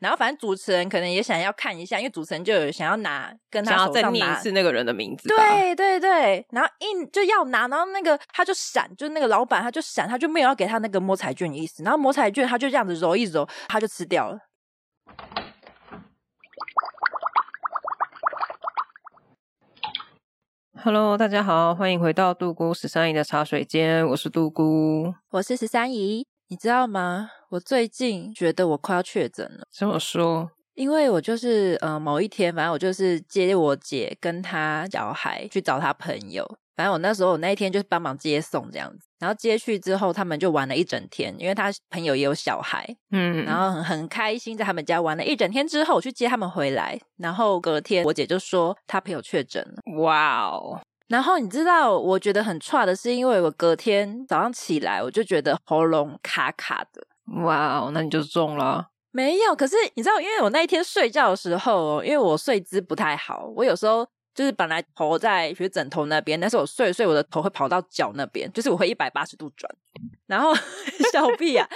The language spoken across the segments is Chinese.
然后反正主持人可能也想要看一下，因为主持人就有想要拿跟他手上拿，再念一次那个人的名字。对对对，然后一就要拿，然后那个他就闪，就那个老板他就闪，他就没有要给他那个摸彩券的意思。然后摸彩券他就这样子揉一揉，他就吃掉了。Hello，大家好，欢迎回到杜姑十三姨的茶水间，我是杜姑，我是十三姨。你知道吗？我最近觉得我快要确诊了。怎么说？因为我就是呃某一天，反正我就是接我姐跟她小孩去找她朋友。反正我那时候我那一天就是帮忙接送这样子。然后接去之后，他们就玩了一整天，因为他朋友也有小孩，嗯，然后很很开心在他们家玩了一整天之后，我去接他们回来。然后隔天我姐就说她朋友确诊了。哇哦！然后你知道，我觉得很差的是，因为我隔天早上起来，我就觉得喉咙卡卡的。哇哦，那你就中了？没有，可是你知道，因为我那一天睡觉的时候，因为我睡姿不太好，我有时候。就是本来头在学枕头那边，但是我睡睡，我的头会跑到脚那边，就是我会一百八十度转，然后 小屁啊，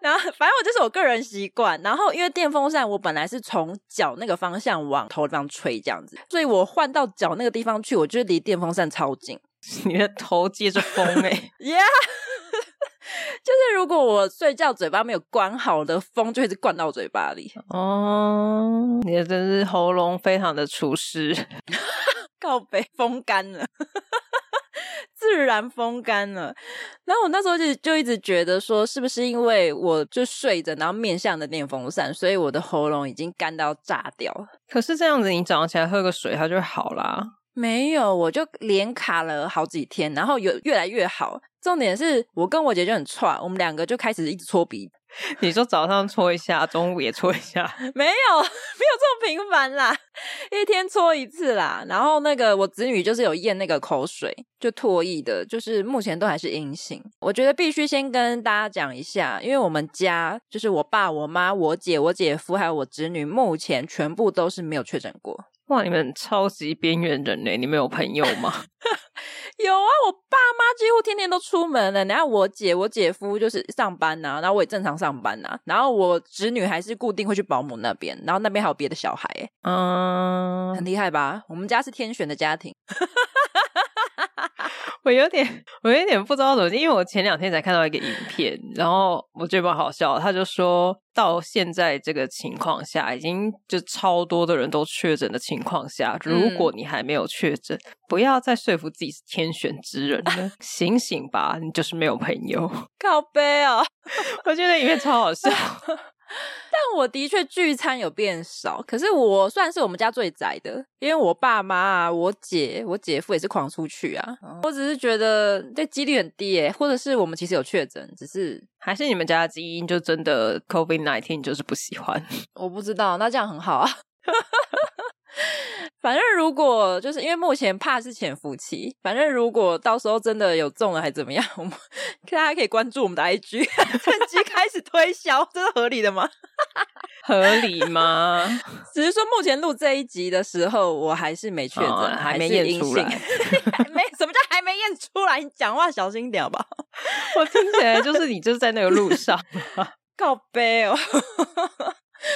然后反正我就是我个人习惯，然后因为电风扇我本来是从脚那个方向往头上吹这样子，所以我换到脚那个地方去，我觉得离电风扇超近，你的头接着风哎、欸、Yeah，就是如果我睡觉嘴巴没有关好的风就会一直灌到我嘴巴里，哦，你的真是喉咙非常的除湿。靠北风干了，自然风干了。然后我那时候就就一直觉得说，是不是因为我就睡着，然后面向着电风扇，所以我的喉咙已经干到炸掉了。可是这样子，你早上起来喝个水，它就好啦。没有，我就连卡了好几天，然后有越来越好。重点是我跟我姐就很串，我们两个就开始一直搓鼻。你说早上搓一下，中午也搓一下？没有，没有这么频繁啦，一天搓一次啦。然后那个我子女就是有验那个口水，就唾液的，就是目前都还是阴性。我觉得必须先跟大家讲一下，因为我们家就是我爸、我妈、我姐、我姐夫还有我侄女，目前全部都是没有确诊过。哇，你们超级边缘人呢！你们有朋友吗？有啊，我爸妈几乎天天都出门了。然后我姐、我姐夫就是上班呐、啊，然后我也正常上班呐、啊。然后我侄女还是固定会去保姆那边，然后那边还有别的小孩，嗯，很厉害吧？我们家是天选的家庭。我有点，我有点不知道怎么，因为我前两天才看到一个影片，然后我觉得蛮好笑。他就说到现在这个情况下，已经就超多的人都确诊的情况下，如果你还没有确诊，嗯、不要再说服自己是天选之人了，醒醒吧，你就是没有朋友。靠北哦，我觉得影片超好笑。但我的确聚餐有变少，可是我算是我们家最宅的，因为我爸妈啊、我姐、我姐夫也是狂出去啊。嗯、我只是觉得这几率很低诶，或者是我们其实有确诊，只是还是你们家的基因就真的 COVID nineteen 就是不喜欢。我不知道，那这样很好啊。反正如果就是因为目前怕是潜伏期，反正如果到时候真的有中了还怎么样，我们大家可以关注我们的 IG，趁机开始推销，这是合理的吗？合理吗？只是说目前录这一集的时候，我还是没确诊，哦、还没验出来，没什么叫还没验出来？你讲话小心点吧。我听起来就是你就是在那个路上，靠背哦，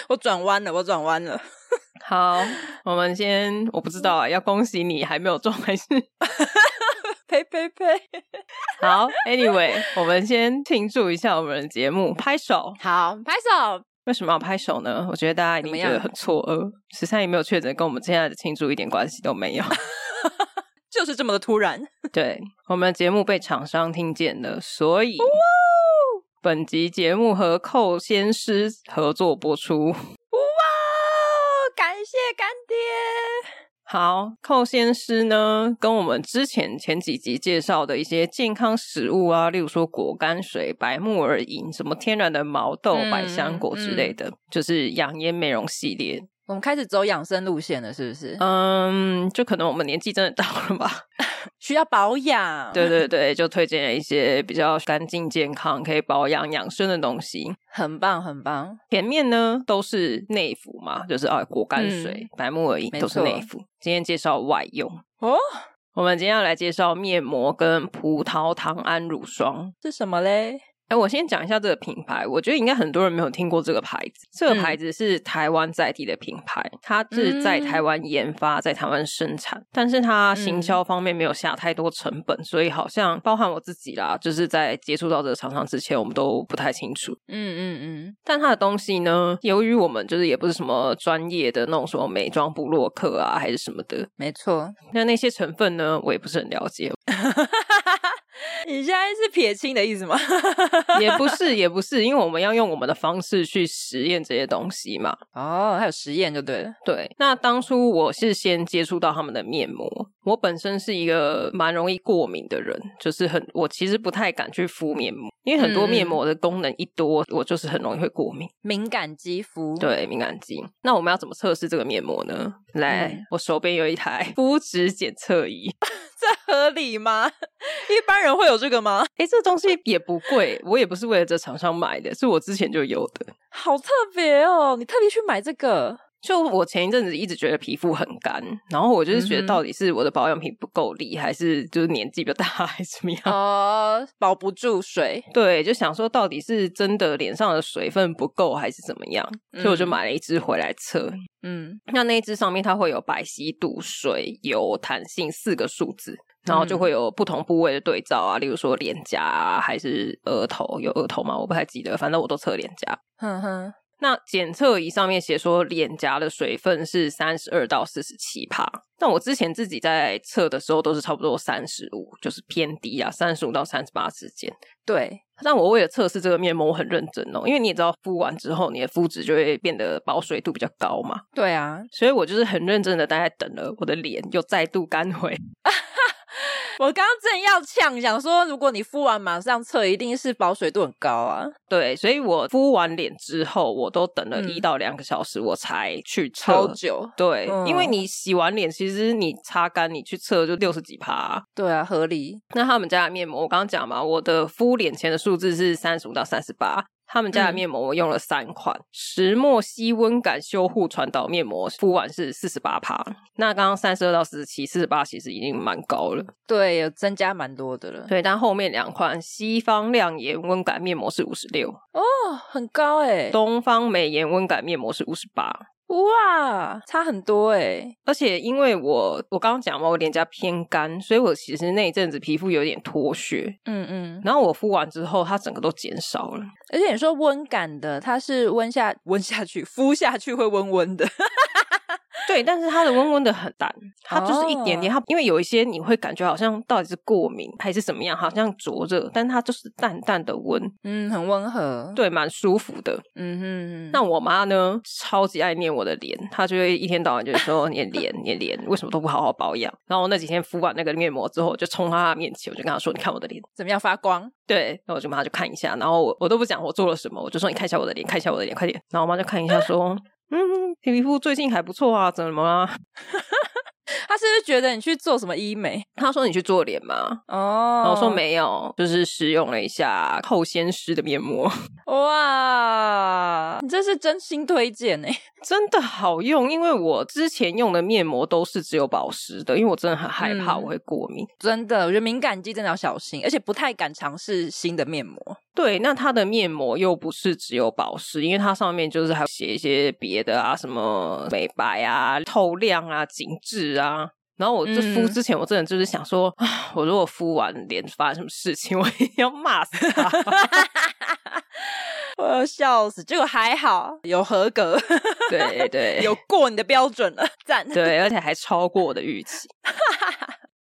我转弯了，我转弯了。好，我们先，我不知道啊，要恭喜你还没有中还是？呸 呸呸！好，Anyway，我们先庆祝一下我们的节目，拍手。好，拍手。为什么要拍手呢？我觉得大家一定觉得很错愕。十三姨没有确诊，跟我们现在的庆祝一点关系都没有，就是这么的突然。对，我们的节目被厂商听见了，所以本集节目和寇先师合作播出。感谢干爹。好，寇先师呢，跟我们之前前几集介绍的一些健康食物啊，例如说果干水、白木耳饮、什么天然的毛豆、嗯、百香果之类的，嗯、就是养颜美容系列。我们开始走养生路线了，是不是？嗯，就可能我们年纪真的到了吧，需要保养。对对对，就推荐了一些比较干净、健康、可以保养养生的东西，很棒很棒。前面呢都是内服嘛，就是啊果干水、嗯、白木耳饮都是内服。今天介绍外用哦，我们今天要来介绍面膜跟葡萄糖胺乳霜是什么嘞？哎，我先讲一下这个品牌，我觉得应该很多人没有听过这个牌子。这个牌子是台湾在地的品牌，嗯、它是在台湾研发，在台湾生产，但是它行销方面没有下太多成本，嗯、所以好像包含我自己啦，就是在接触到这个厂商之前，我们都不太清楚。嗯嗯嗯。但它的东西呢，由于我们就是也不是什么专业的那种什么美妆部落客啊，还是什么的，没错。那那些成分呢，我也不是很了解。你现在是撇清的意思吗？也不是，也不是，因为我们要用我们的方式去实验这些东西嘛。哦，还有实验就对了。对，那当初我是先接触到他们的面膜。我本身是一个蛮容易过敏的人，就是很我其实不太敢去敷面膜，因为很多面膜的功能一多，嗯、我就是很容易会过敏。敏感肌肤，对，敏感肌。那我们要怎么测试这个面膜呢？来，嗯、我手边有一台 肤质检测仪。这合理吗？一般人会有这个吗？哎，这东西也不贵，我也不是为了这厂商买的，是我之前就有的。好特别哦！你特别去买这个？就我前一阵子一直觉得皮肤很干，然后我就是觉得到底是我的保养品不够力，还是就是年纪比较大，还是怎么样？哦，uh, 保不住水。对，就想说到底是真的脸上的水分不够，还是怎么样？嗯、所以我就买了一支回来测。嗯，那那一支上面它会有白皙度、水、油、弹性四个数字，然后就会有不同部位的对照啊，例如说脸颊啊，还是额头？有额头吗？我不太记得，反正我都测脸颊。哼哼。那检测仪上面写说脸颊的水分是三十二到四十七帕，但我之前自己在测的时候都是差不多三十五，就是偏低啊，三十五到三十八之间。对，但我为了测试这个面膜，我很认真哦，因为你也知道敷完之后你的肤质就会变得保水度比较高嘛。对啊，所以我就是很认真的大概等了我的脸又再度干回。我刚刚正要呛，想说如果你敷完马上测，一定是保水度很高啊。对，所以我敷完脸之后，我都等了一到两个小时，我才去测。超久。对，嗯、因为你洗完脸，其实你擦干，你去测就六十几趴、啊。对啊，合理。那他们家的面膜，我刚刚讲嘛，我的敷脸前的数字是三十五到三十八。他们家的面膜我用了三款，嗯、石墨烯温感修护传导面膜，敷完是四十八帕。那刚刚三十二到四十七，四十八其实已经蛮高了。对，有增加蛮多的了。对，但后面两款西方亮颜温感面膜是五十六，哦，很高诶。东方美颜温感面膜是五十八。哇，差很多哎！而且因为我我刚刚讲嘛，我脸颊偏干，所以我其实那一阵子皮肤有点脱屑。嗯嗯，然后我敷完之后，它整个都减少了。而且你说温感的，它是温下温下去，敷下去会温温的。对，但是它的温温的很淡，它就是一点点。它因为有一些你会感觉好像到底是过敏还是怎么样，好像灼热，但它就是淡淡的温，嗯，很温和，对，蛮舒服的。嗯哼。那我妈呢，超级爱念我的脸，她就会一天到晚就说：“ 你的脸，你的脸为什么都不好好保养？”然后那几天敷完那个面膜之后，就冲她面前，我就跟她说：“你看我的脸怎么样发光？”对，然后我就马上就看一下，然后我我都不讲我做了什么，我就说：“你看一下我的脸，看一下我的脸，快点。”然后我妈就看一下说。嗯，皮肤最近还不错啊，怎么了？他是不是觉得你去做什么医美？他说你去做脸吗？哦，然后我说没有，就是使用了一下寇先师的面膜。哇，你这是真心推荐哎，真的好用。因为我之前用的面膜都是只有保湿的，因为我真的很害怕我会过敏。嗯，真的，我觉得敏感肌真的要小心，而且不太敢尝试新的面膜。对，那它的面膜又不是只有保湿，因为它上面就是还写一些别的啊，什么美白啊、透亮啊、紧致啊。然后我这敷之前，我真的就是想说，啊、嗯，我如果敷完脸发生什么事情，我一定要骂死他，我要笑死。结果还好，有合格，对对，有过你的标准了，赞。对，而且还超过我的预期。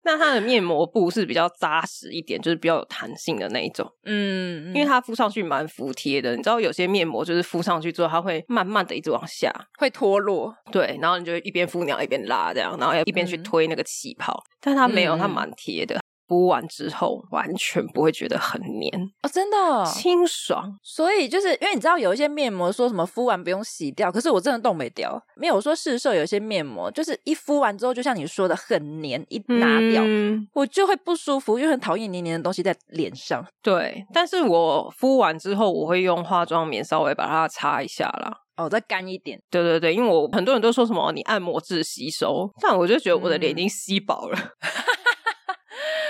那它的面膜布是比较扎实一点，就是比较有弹性的那一种。嗯，因为它敷上去蛮服帖的。你知道有些面膜就是敷上去之后，它会慢慢的一直往下，会脱落。对，然后你就一边敷你要一边拉这样，然后要一边去推那个气泡。嗯、但它没有，它蛮贴的。敷完之后完全不会觉得很黏哦，真的哦，清爽。所以就是因为你知道有一些面膜说什么敷完不用洗掉，可是我真的冻没掉。没有说市售有些面膜就是一敷完之后，就像你说的很黏，一拿掉、嗯、我就会不舒服，因为很讨厌黏黏的东西在脸上。对，但是我敷完之后我会用化妆棉稍微把它擦一下啦。哦，再干一点。对对对，因为我很多人都说什么你按摩至吸收，但我就觉得我的脸已经吸饱了。嗯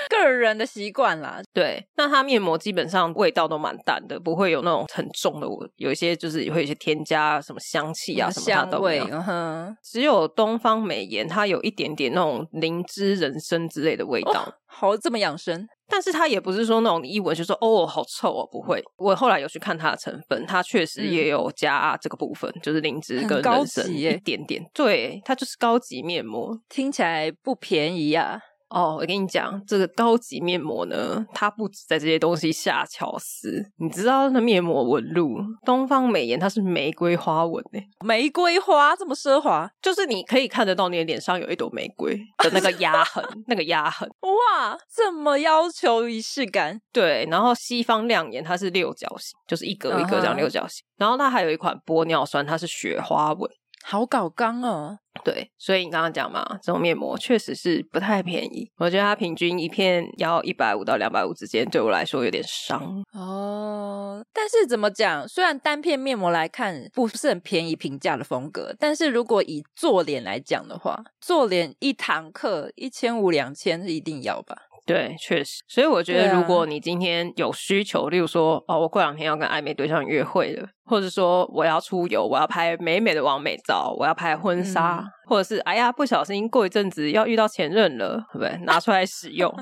个人的习惯啦，对，那它面膜基本上味道都蛮淡的，不会有那种很重的，有一些就是会有一些添加什么香气啊什么香味，嗯哼。只有东方美颜它有一点点那种灵芝、人参之类的味道，哦、好这么养生。但是它也不是说那种你一闻就说哦好臭哦，不会。我后来有去看它的成分，它确实也有加这个部分，嗯、就是灵芝跟人参一点点。对，它就是高级面膜，听起来不便宜啊。哦，我跟你讲，这个高级面膜呢，它不止在这些东西下巧思。你知道那面膜纹路，东方美颜它是玫瑰花纹诶，玫瑰花这么奢华，就是你可以看得到你的脸上有一朵玫瑰的那个压痕，那个压痕。哇，这么要求仪式感。对，然后西方亮眼它是六角形，就是一格一格这样六角形。Uh huh. 然后它还有一款玻尿酸，它是雪花纹。好搞刚哦，对，所以你刚刚讲嘛，这种面膜确实是不太便宜。我觉得它平均一片要一百五到两百五之间，对我来说有点伤哦。但是怎么讲，虽然单片面膜来看不是很便宜平价的风格，但是如果以做脸来讲的话，做脸一堂课一千五两千是一定要吧。对，确实，所以我觉得，如果你今天有需求，啊、例如说，哦，我过两天要跟暧昧对象约会了，或者说我要出游，我要拍美美的完美照，我要拍婚纱，嗯、或者是哎呀，不小心过一阵子要遇到前任了，对不对？拿出来使用，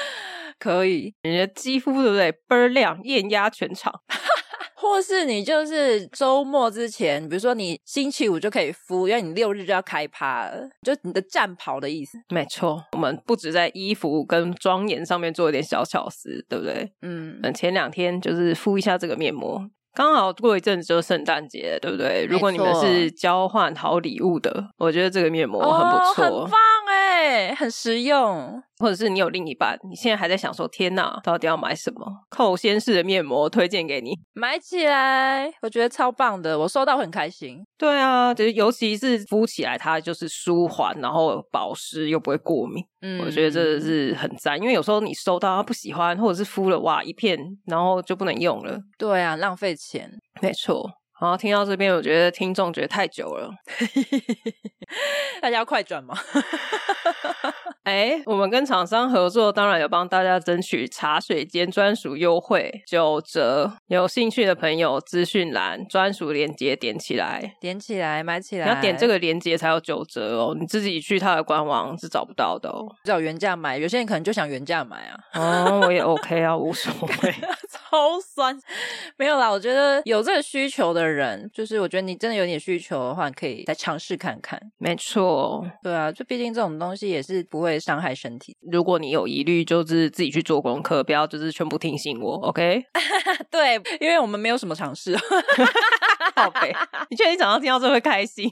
可以，你的肌肤对不对？倍儿亮，艳压全场。或是你就是周末之前，比如说你星期五就可以敷，因为你六日就要开趴了，就你的战袍的意思。没错，我们不止在衣服跟妆颜上面做一点小巧思，对不对？嗯，前两天就是敷一下这个面膜，刚好过一阵子就圣诞节，对不对？如果你们是交换好礼物的，我觉得这个面膜很不错，哦，很棒哎，很实用。或者是你有另一半，你现在还在想说天哪，到底要买什么？寇先氏的面膜推荐给你，买起来，我觉得超棒的，我收到很开心。对啊，就是尤其是敷起来，它就是舒缓，然后保湿又不会过敏。嗯，我觉得这是很赞，因为有时候你收到它不喜欢，或者是敷了哇一片，然后就不能用了。对啊，浪费钱。没错。然后听到这边，我觉得听众觉得太久了，大家要快转吗？哎，我们跟厂商合作，当然有帮大家争取茶水间专属优惠九折。有兴趣的朋友，资讯栏专属链接点起来，点起来买起来，你要点这个链接才有九折哦。你自己去他的官网是找不到的哦，只有原价买。有些人可能就想原价买啊，哦，我也 OK 啊，无所谓，超酸。没有啦，我觉得有这个需求的人。人就是，我觉得你真的有点需求的话，你可以再尝试看看。没错，对啊，就毕竟这种东西也是不会伤害身体。如果你有疑虑，就是自己去做功课，不要就是全部听信我。OK？对，因为我们没有什么尝试。宝贝，你确定早上听到这会开心？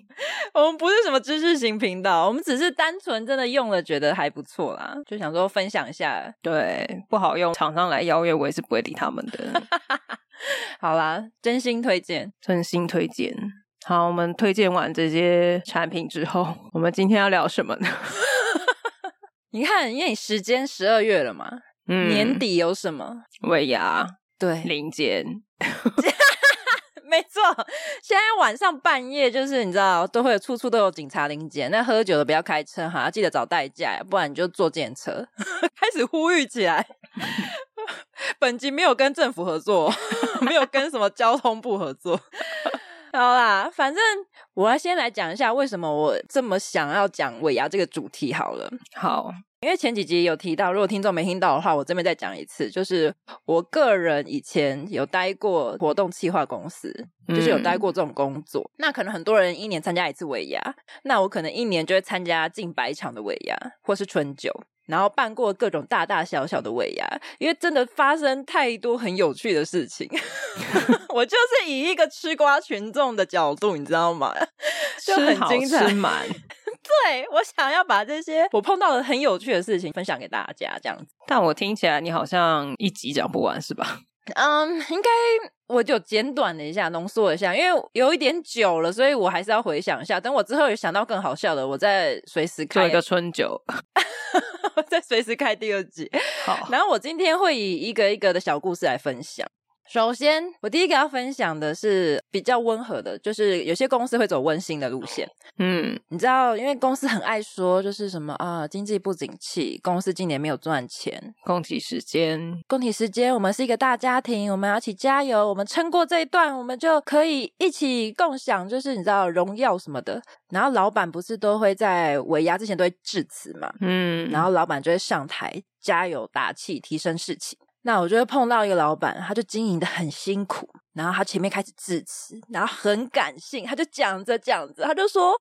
我们不是什么知识型频道，我们只是单纯真的用了觉得还不错啦，就想说分享一下。对，不好用，厂商来邀约我也是不会理他们的。好啦，真心推荐，真心推荐。好，我们推荐完这些产品之后，我们今天要聊什么呢？你看，因为你时间十二月了嘛，嗯，年底有什么？尾牙，对，临检，没错。现在晚上半夜，就是你知道，都会有处处都有警察临检。那喝酒的不要开车哈，记得找代驾，不然你就坐电车。开始呼吁起来。本集没有跟政府合作，没有跟什么交通部合作。好啦，反正我要先来讲一下为什么我这么想要讲尾牙这个主题好了。好，因为前几集有提到，如果听众没听到的话，我这边再讲一次，就是我个人以前有待过活动企划公司，就是有待过这种工作。嗯、那可能很多人一年参加一次尾牙，那我可能一年就会参加近百场的尾牙或是春酒。然后办过各种大大小小的尾牙，因为真的发生太多很有趣的事情。我就是以一个吃瓜群众的角度，你知道吗？就很精彩，吃满。对，我想要把这些我碰到的很有趣的事情分享给大家，这样子。但我听起来你好像一集讲不完，是吧？嗯，应该我就简短了一下，浓缩一下，因为有一点久了，所以我还是要回想一下。等我之后有想到更好笑的，我再随时开一个春酒，再随时开第二集。好，然后我今天会以一个一个的小故事来分享。首先，我第一个要分享的是比较温和的，就是有些公司会走温馨的路线。嗯，你知道，因为公司很爱说，就是什么啊，经济不景气，公司今年没有赚钱。共体时间，共体时间，我们是一个大家庭，我们要一起加油，我们撑过这一段，我们就可以一起共享，就是你知道荣耀什么的。然后老板不是都会在尾牙之前都会致辞嘛？嗯，然后老板就会上台加油打气，提升士气。那我就会碰到一个老板，他就经营的很辛苦，然后他前面开始致辞，然后很感性，他就讲着讲着，他就说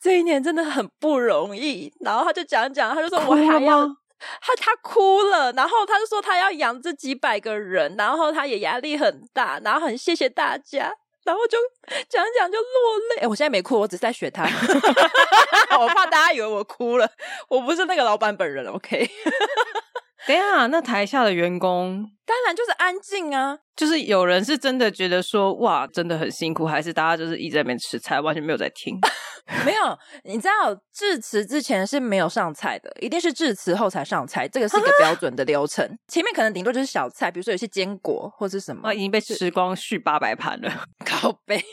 这一年真的很不容易，然后他就讲讲，他就说我还要，他他哭了，然后他就说他要养这几百个人，然后他也压力很大，然后很谢谢大家，然后就讲讲就落泪。哎，我现在没哭，我只是在学他，我怕大家以为我哭了，我不是那个老板本人，OK。等一下，那台下的员工当然就是安静啊，就是有人是真的觉得说哇，真的很辛苦，还是大家就是一直在那边吃菜，完全没有在听？没有，你知道致辞之前是没有上菜的，一定是致辞后才上菜，这个是一个标准的流程。啊、前面可能顶多就是小菜，比如说有些坚果或是什么，啊，已经被吃光，续八百盘了，靠背。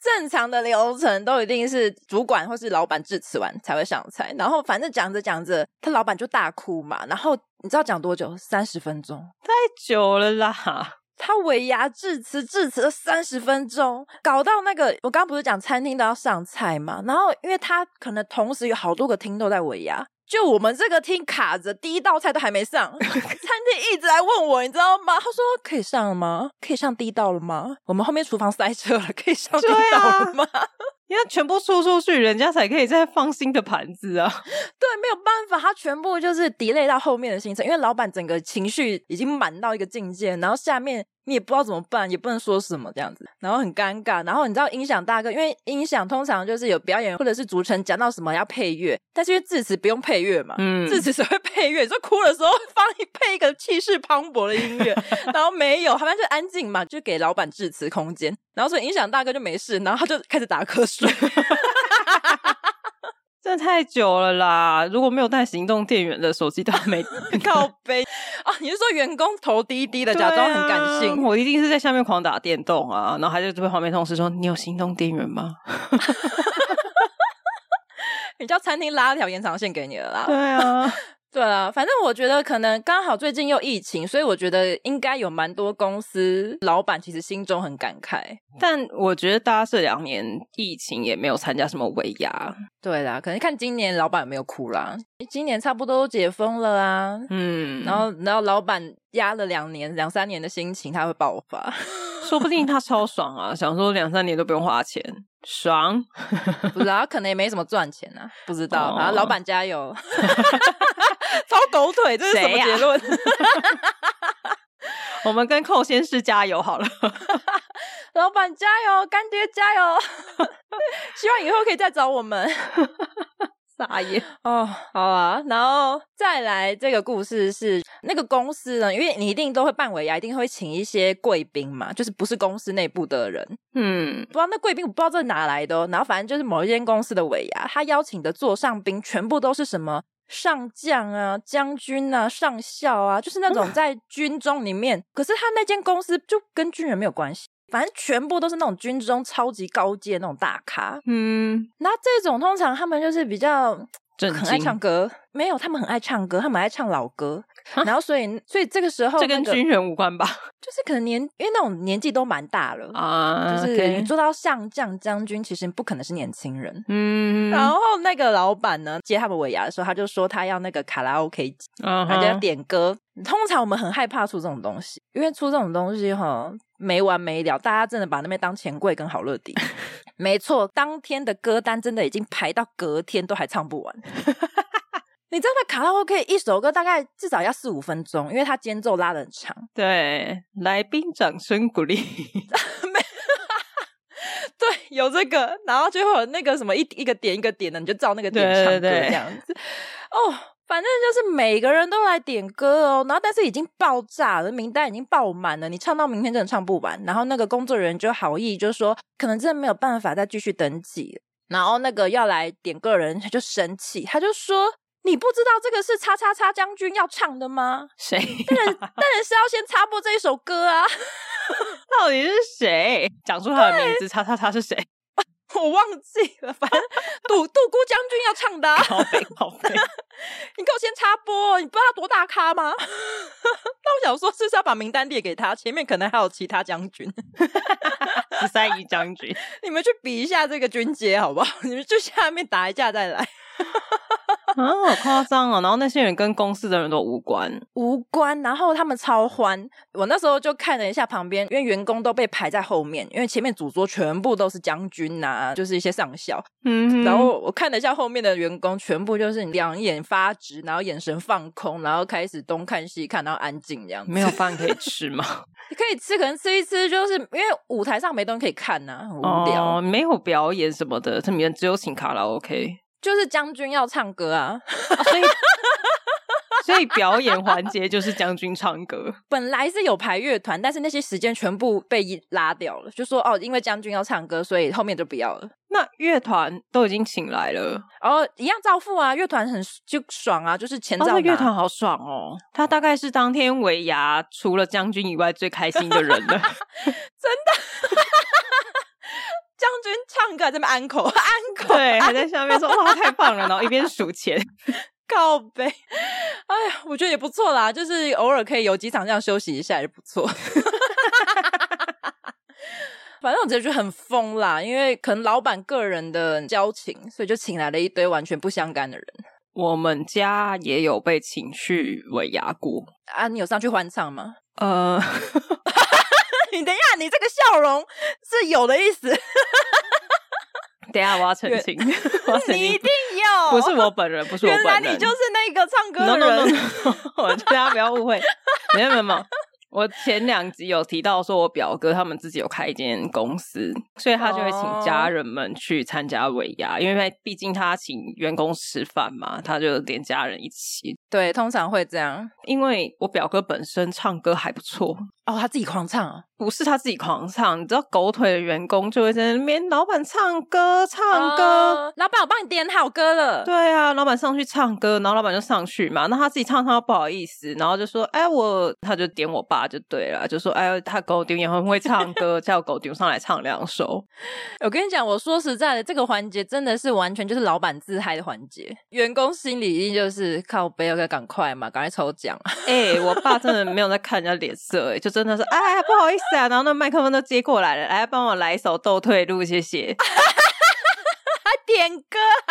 正常的流程都一定是主管或是老板致辞完才会上菜，然后反正讲着讲着，他老板就大哭嘛。然后你知道讲多久？三十分钟，太久了啦！他尾牙致辞致辞了三十分钟，搞到那个我刚刚不是讲餐厅都要上菜嘛？然后因为他可能同时有好多个厅都在尾牙。就我们这个厅卡着，第一道菜都还没上，餐厅一直来问我，你知道吗？他说可以上了吗？可以上第一道了吗？我们后面厨房塞车了，可以上第一道了吗？因为全部出出去，人家才可以再放新的盘子啊。对，没有办法，他全部就是 delay 到后面的行程，因为老板整个情绪已经满到一个境界，然后下面。你也不知道怎么办，也不能说什么这样子，然后很尴尬。然后你知道音响大哥，因为音响通常就是有表演或者是主持人讲到什么要配乐，但是因为致辞不用配乐嘛，嗯，致辞只会配乐，就哭的时候帮你配一个气势磅礴的音乐，然后没有，他们就安静嘛，就给老板致辞空间。然后所以音响大哥就没事，然后他就开始打瞌睡。太久了啦！如果没有带行动电源的手机，都还没 靠背啊！你是说员工头低低的，假装很感性？我一定是在下面狂打电动啊，然后还在对旁边同事说：“你有行动电源吗？” 你叫餐厅拉条延长线给你了啦。对啊。对啊，反正我觉得可能刚好最近又疫情，所以我觉得应该有蛮多公司老板其实心中很感慨。但我觉得大家这两年疫情也没有参加什么尾牙。对啦，可能看今年老板有没有哭啦。今年差不多都解封了啊，嗯，然后然后老板压了两年、两三年的心情，他会爆发。说不定他超爽啊，想说两三年都不用花钱，爽。不知道可能也没什么赚钱啊，不知道。然后老板加油。超狗腿，这是什么结论？啊、我们跟寇先生加油好了，老板加油，干爹加油，希望以后可以再找我们。撒野哦，好啊，然后再来这个故事是那个公司呢，因为你一定都会办尾牙，一定会请一些贵宾嘛，就是不是公司内部的人，嗯，不知道那贵宾我不知道这是哪来的，然后反正就是某一间公司的尾牙，他邀请的座上宾全部都是什么？上将啊，将军啊，上校啊，就是那种在军中里面。嗯、可是他那间公司就跟军人没有关系，反正全部都是那种军中超级高阶那种大咖。嗯，那这种通常他们就是比较很爱唱歌，没有，他们很爱唱歌，他们爱唱老歌。然后，所以，所以这个时候、那个，这跟军人无关吧？就是可能年，因为那种年纪都蛮大了啊。就是你做到上将、将军，其实不可能是年轻人。嗯。然后那个老板呢，接他们尾牙的时候，他就说他要那个卡拉 OK 机，他就要点歌。通常我们很害怕出这种东西，因为出这种东西哈没完没了，大家真的把那边当钱柜跟好乐迪。没错，当天的歌单真的已经排到隔天都还唱不完。你知道那卡拉 OK 一首歌大概至少要四五分钟，因为它间奏拉的很长。对，来宾掌声鼓励。对，有这个，然后就会有那个什么一一个点一个点的，你就照那个点唱歌这样子。哦，反正就是每个人都来点歌哦，然后但是已经爆炸了，名单已经爆满了，你唱到明天真的唱不完。然后那个工作人员就好意就说，可能真的没有办法再继续登记。然后那个要来点歌人他就生气，他就说：“你不知道这个是叉叉叉将军要唱的吗？谁？当然 当然是要先插播这一首歌啊！到底是谁？讲出他的名字，叉叉叉是谁？我忘记了。反正杜杜姑将军要唱的啊。好肥好肥，你给我先插播，你不知道他多大咖吗？那我想说，是不是要把名单列给他？前面可能还有其他将军。”十三姨将军，你们去比一下这个军阶好不好？你们去下面打一架再来。啊，好夸张哦！然后那些人跟公司的人都无关，无关。然后他们超欢，我那时候就看了一下旁边，因为员工都被排在后面，因为前面主桌全部都是将军呐、啊，就是一些上校。嗯，然后我看了一下后面的员工，全部就是两眼发直，然后眼神放空，然后开始东看西看，然后安静这样子。没有饭可以吃吗？你可以吃，可能吃一吃，就是因为舞台上没东西可以看呐、啊，很无聊。哦，没有表演什么的，这里面只有请卡拉 OK。就是将军要唱歌啊，啊 所以所以表演环节就是将军唱歌。本来是有排乐团，但是那些时间全部被拉掉了，就说哦，因为将军要唱歌，所以后面就不要了。那乐团都已经请来了，哦，一样照付啊。乐团很就爽啊，就是前照拿。乐团好爽哦，他大概是当天尾牙除了将军以外最开心的人了，真的。将军唱歌还在那边安口 安口，对，还在下面说哇太棒了，然后一边 数钱，靠北。哎呀，我觉得也不错啦，就是偶尔可以有几场这样休息一下也不错。反正我觉得就很疯啦，因为可能老板个人的交情，所以就请来了一堆完全不相干的人。我们家也有被请去尾牙过啊，你有上去欢唱吗？呃。你 等一下，你这个笑容是有的意思。等一下，我要澄清，你一定要，不是我本人，不是我本人，原来你就是那个唱歌的人。No, no, no, no. 我大家不要误会，没有没有没有。我前两集有提到说，我表哥他们自己有开一间公司，所以他就会请家人们去参加尾牙，因为毕竟他请员工吃饭嘛，他就连家人一起。对，通常会这样，因为我表哥本身唱歌还不错哦，他自己狂唱啊。不是他自己狂唱，你知道狗腿的员工就会在那边，老板唱歌唱歌，哦、老板我帮你点好歌了。对啊，老板上去唱歌，然后老板就上去嘛，那他自己唱唱不好意思，然后就说，哎我，他就点我爸就对了，就说，哎他狗丢也很会唱歌，叫狗丢上来唱两首。我跟你讲，我说实在的，这个环节真的是完全就是老板自嗨的环节，员工心里一定就是靠背要赶快嘛，赶快抽奖。哎，我爸真的没有在看人家脸色，哎，就真的是，哎不好意思啊。然后那麦克风都接过来了，来帮我来一首《斗退路》，谢谢。还 点歌，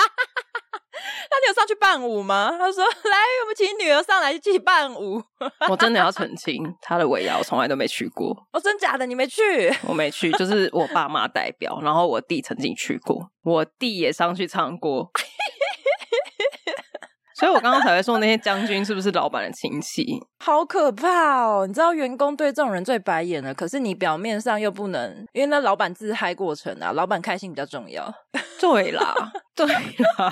那你有上去伴舞吗？他说：“来，我们请女儿上来一起伴舞。”我真的要澄清，他的尾牙我从来都没去过。哦，真假的？你没去？我没去，就是我爸妈代表。然后我弟曾经去过，我弟也上去唱过。所以我刚刚才会说那些将军是不是老板的亲戚？好可怕哦！你知道员工对这种人最白眼了，可是你表面上又不能，因为那老板自嗨过程啊，老板开心比较重要。对啦，对啦。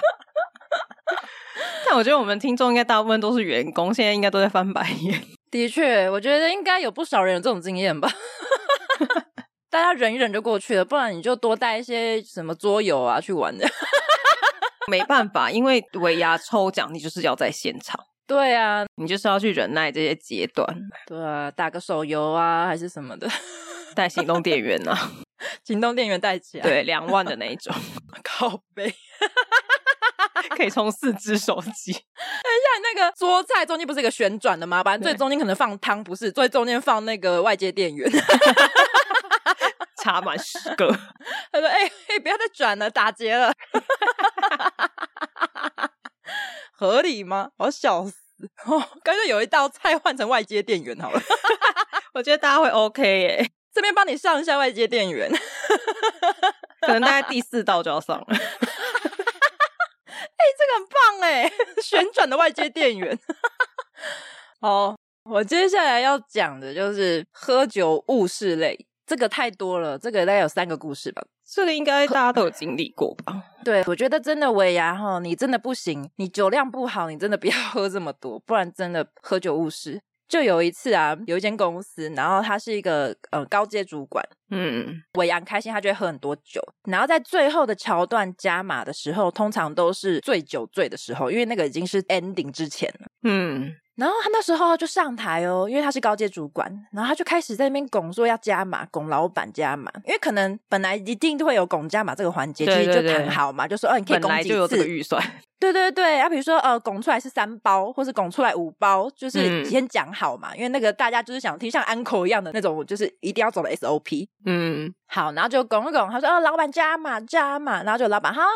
但我觉得我们听众应该大部分都是员工，现在应该都在翻白眼。的确，我觉得应该有不少人有这种经验吧。大家忍一忍就过去了，不然你就多带一些什么桌游啊去玩的。没办法，因为尾牙抽奖，你就是要在现场。对啊，你就是要去忍耐这些阶段。对啊，打个手游啊，还是什么的，带行动电源啊，行动电源带起来，对，两万的那一种，靠背，可以充四只手机。等一下，那个桌菜中间不是一个旋转的吗？反正最中间可能放汤，不是最中间放那个外接电源。插满十个，他说：“哎、欸、哎，不要再转了，打结了，合理吗？我要笑死！哦，干脆有一道菜换成外接电源好了，我觉得大家会 OK 耶。这边帮你上一下外接电源，可能大概第四道就要上了。”哎、欸，这个很棒哎，旋转的外接电源。好，我接下来要讲的就是喝酒误事类，这个太多了，这个大概有三个故事吧。这个应该大家都有经历过吧？对，我觉得真的尾牙哈，你真的不行，你酒量不好，你真的不要喝这么多，不然真的喝酒误事。就有一次啊，有一间公司，然后他是一个呃高阶主管，嗯，尾牙开心，他就会喝很多酒，然后在最后的桥段加码的时候，通常都是醉酒醉的时候，因为那个已经是 ending 之前了，嗯。然后他那时候就上台哦，因为他是高阶主管，然后他就开始在那边拱说要加码，拱老板加码，因为可能本来一定都会有拱加码这个环节，其实就谈好嘛，就说哦，你可以拱就有这个预算。对对对，啊，比如说呃，拱出来是三包，或是拱出来五包，就是先讲好嘛，嗯、因为那个大家就是想听像 uncle 一样的那种，就是一定要走的 SOP。嗯，好，然后就拱一拱，他说哦，老板加嘛加嘛，然后就老板好好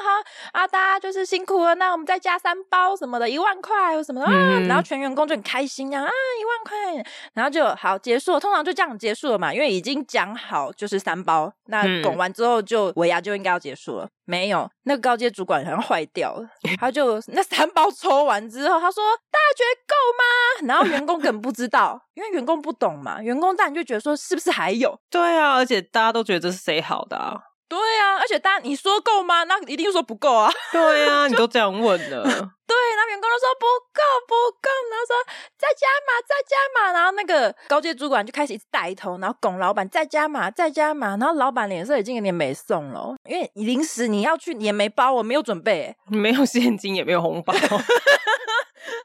啊，大家就是辛苦了，那我们再加三包什么的，一万块或什么的，啊，然后全员工就很开心啊，啊，一万块，然后就好结束了，通常就这样结束了嘛，因为已经讲好就是三包，那拱完之后就尾牙就应该要结束了。没有，那个高阶主管好像坏掉了，他就那三包抽完之后，他说大家觉得够吗？然后员工根本不知道，因为员工不懂嘛，员工当然就觉得说是不是还有？对啊，而且大家都觉得这是谁好的啊？对啊，而且大家你说够吗？那一定说不够啊！对啊，你都 这样问了。对，然后员工都说不够不够，然后说再加码再加码，然后那个高阶主管就开始一直带头，然后拱老板再加码再加码，然后老板脸色已经有点没送了，因为临时你要去你 也没包，我没有准备，没有现金也没有红包。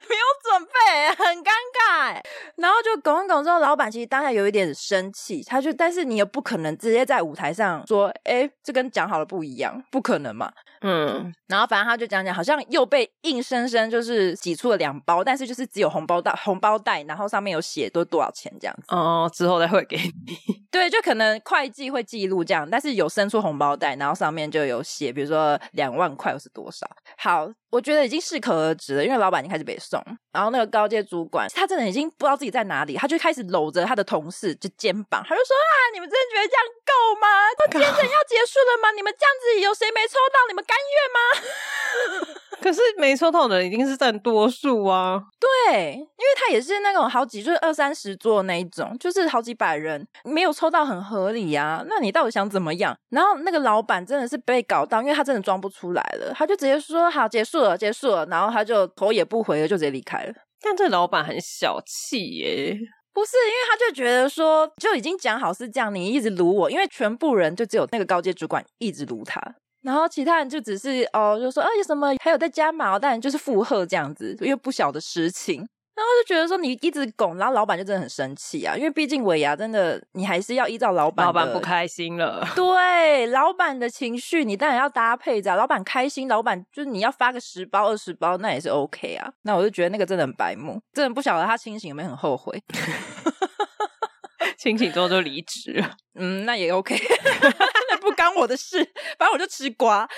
没有准备，很尴尬。然后就拱一拱之后，老板其实当下有一点生气，他就，但是你也不可能直接在舞台上说，哎，这跟讲好了不一样，不可能嘛。嗯，然后反正他就讲讲，好像又被硬生生就是挤出了两包，但是就是只有红包袋，红包袋，然后上面有写多多少钱这样子。哦，之后再会给你。对，就可能会计会记录这样，但是有伸出红包袋，然后上面就有写，比如说两万块或是多少。好。我觉得已经适可而止了，因为老板已经开始北送，然后那个高阶主管他真的已经不知道自己在哪里，他就开始搂着他的同事就肩膀，他就说啊，你们真的觉得这样够吗？天要结束了吗？你们这样子有谁没抽到？你们甘愿吗？可是没抽到的人一定是占多数啊！对，因为他也是那种好几，就是二三十桌那一种，就是好几百人没有抽到，很合理啊。那你到底想怎么样？然后那个老板真的是被搞到，因为他真的装不出来了，他就直接说好，结束了，结束了，然后他就头也不回的就直接离开了。但这老板很小气耶，不是？因为他就觉得说就已经讲好是这样，你一直撸我，因为全部人就只有那个高阶主管一直撸他。然后其他人就只是哦，就说啊有什么还有在加码，当然就是附和这样子，因为不晓得实情。然后就觉得说你一直拱，然后老板就真的很生气啊，因为毕竟尾牙真的你还是要依照老板。老板不开心了。对，老板的情绪你当然要搭配着，老板开心，老板就是你要发个十包二十包那也是 OK 啊。那我就觉得那个真的很白目，真的不晓得他清醒有没有很后悔。清醒之后就离职了，嗯，那也 OK 那。不干我的事，反正我就吃瓜。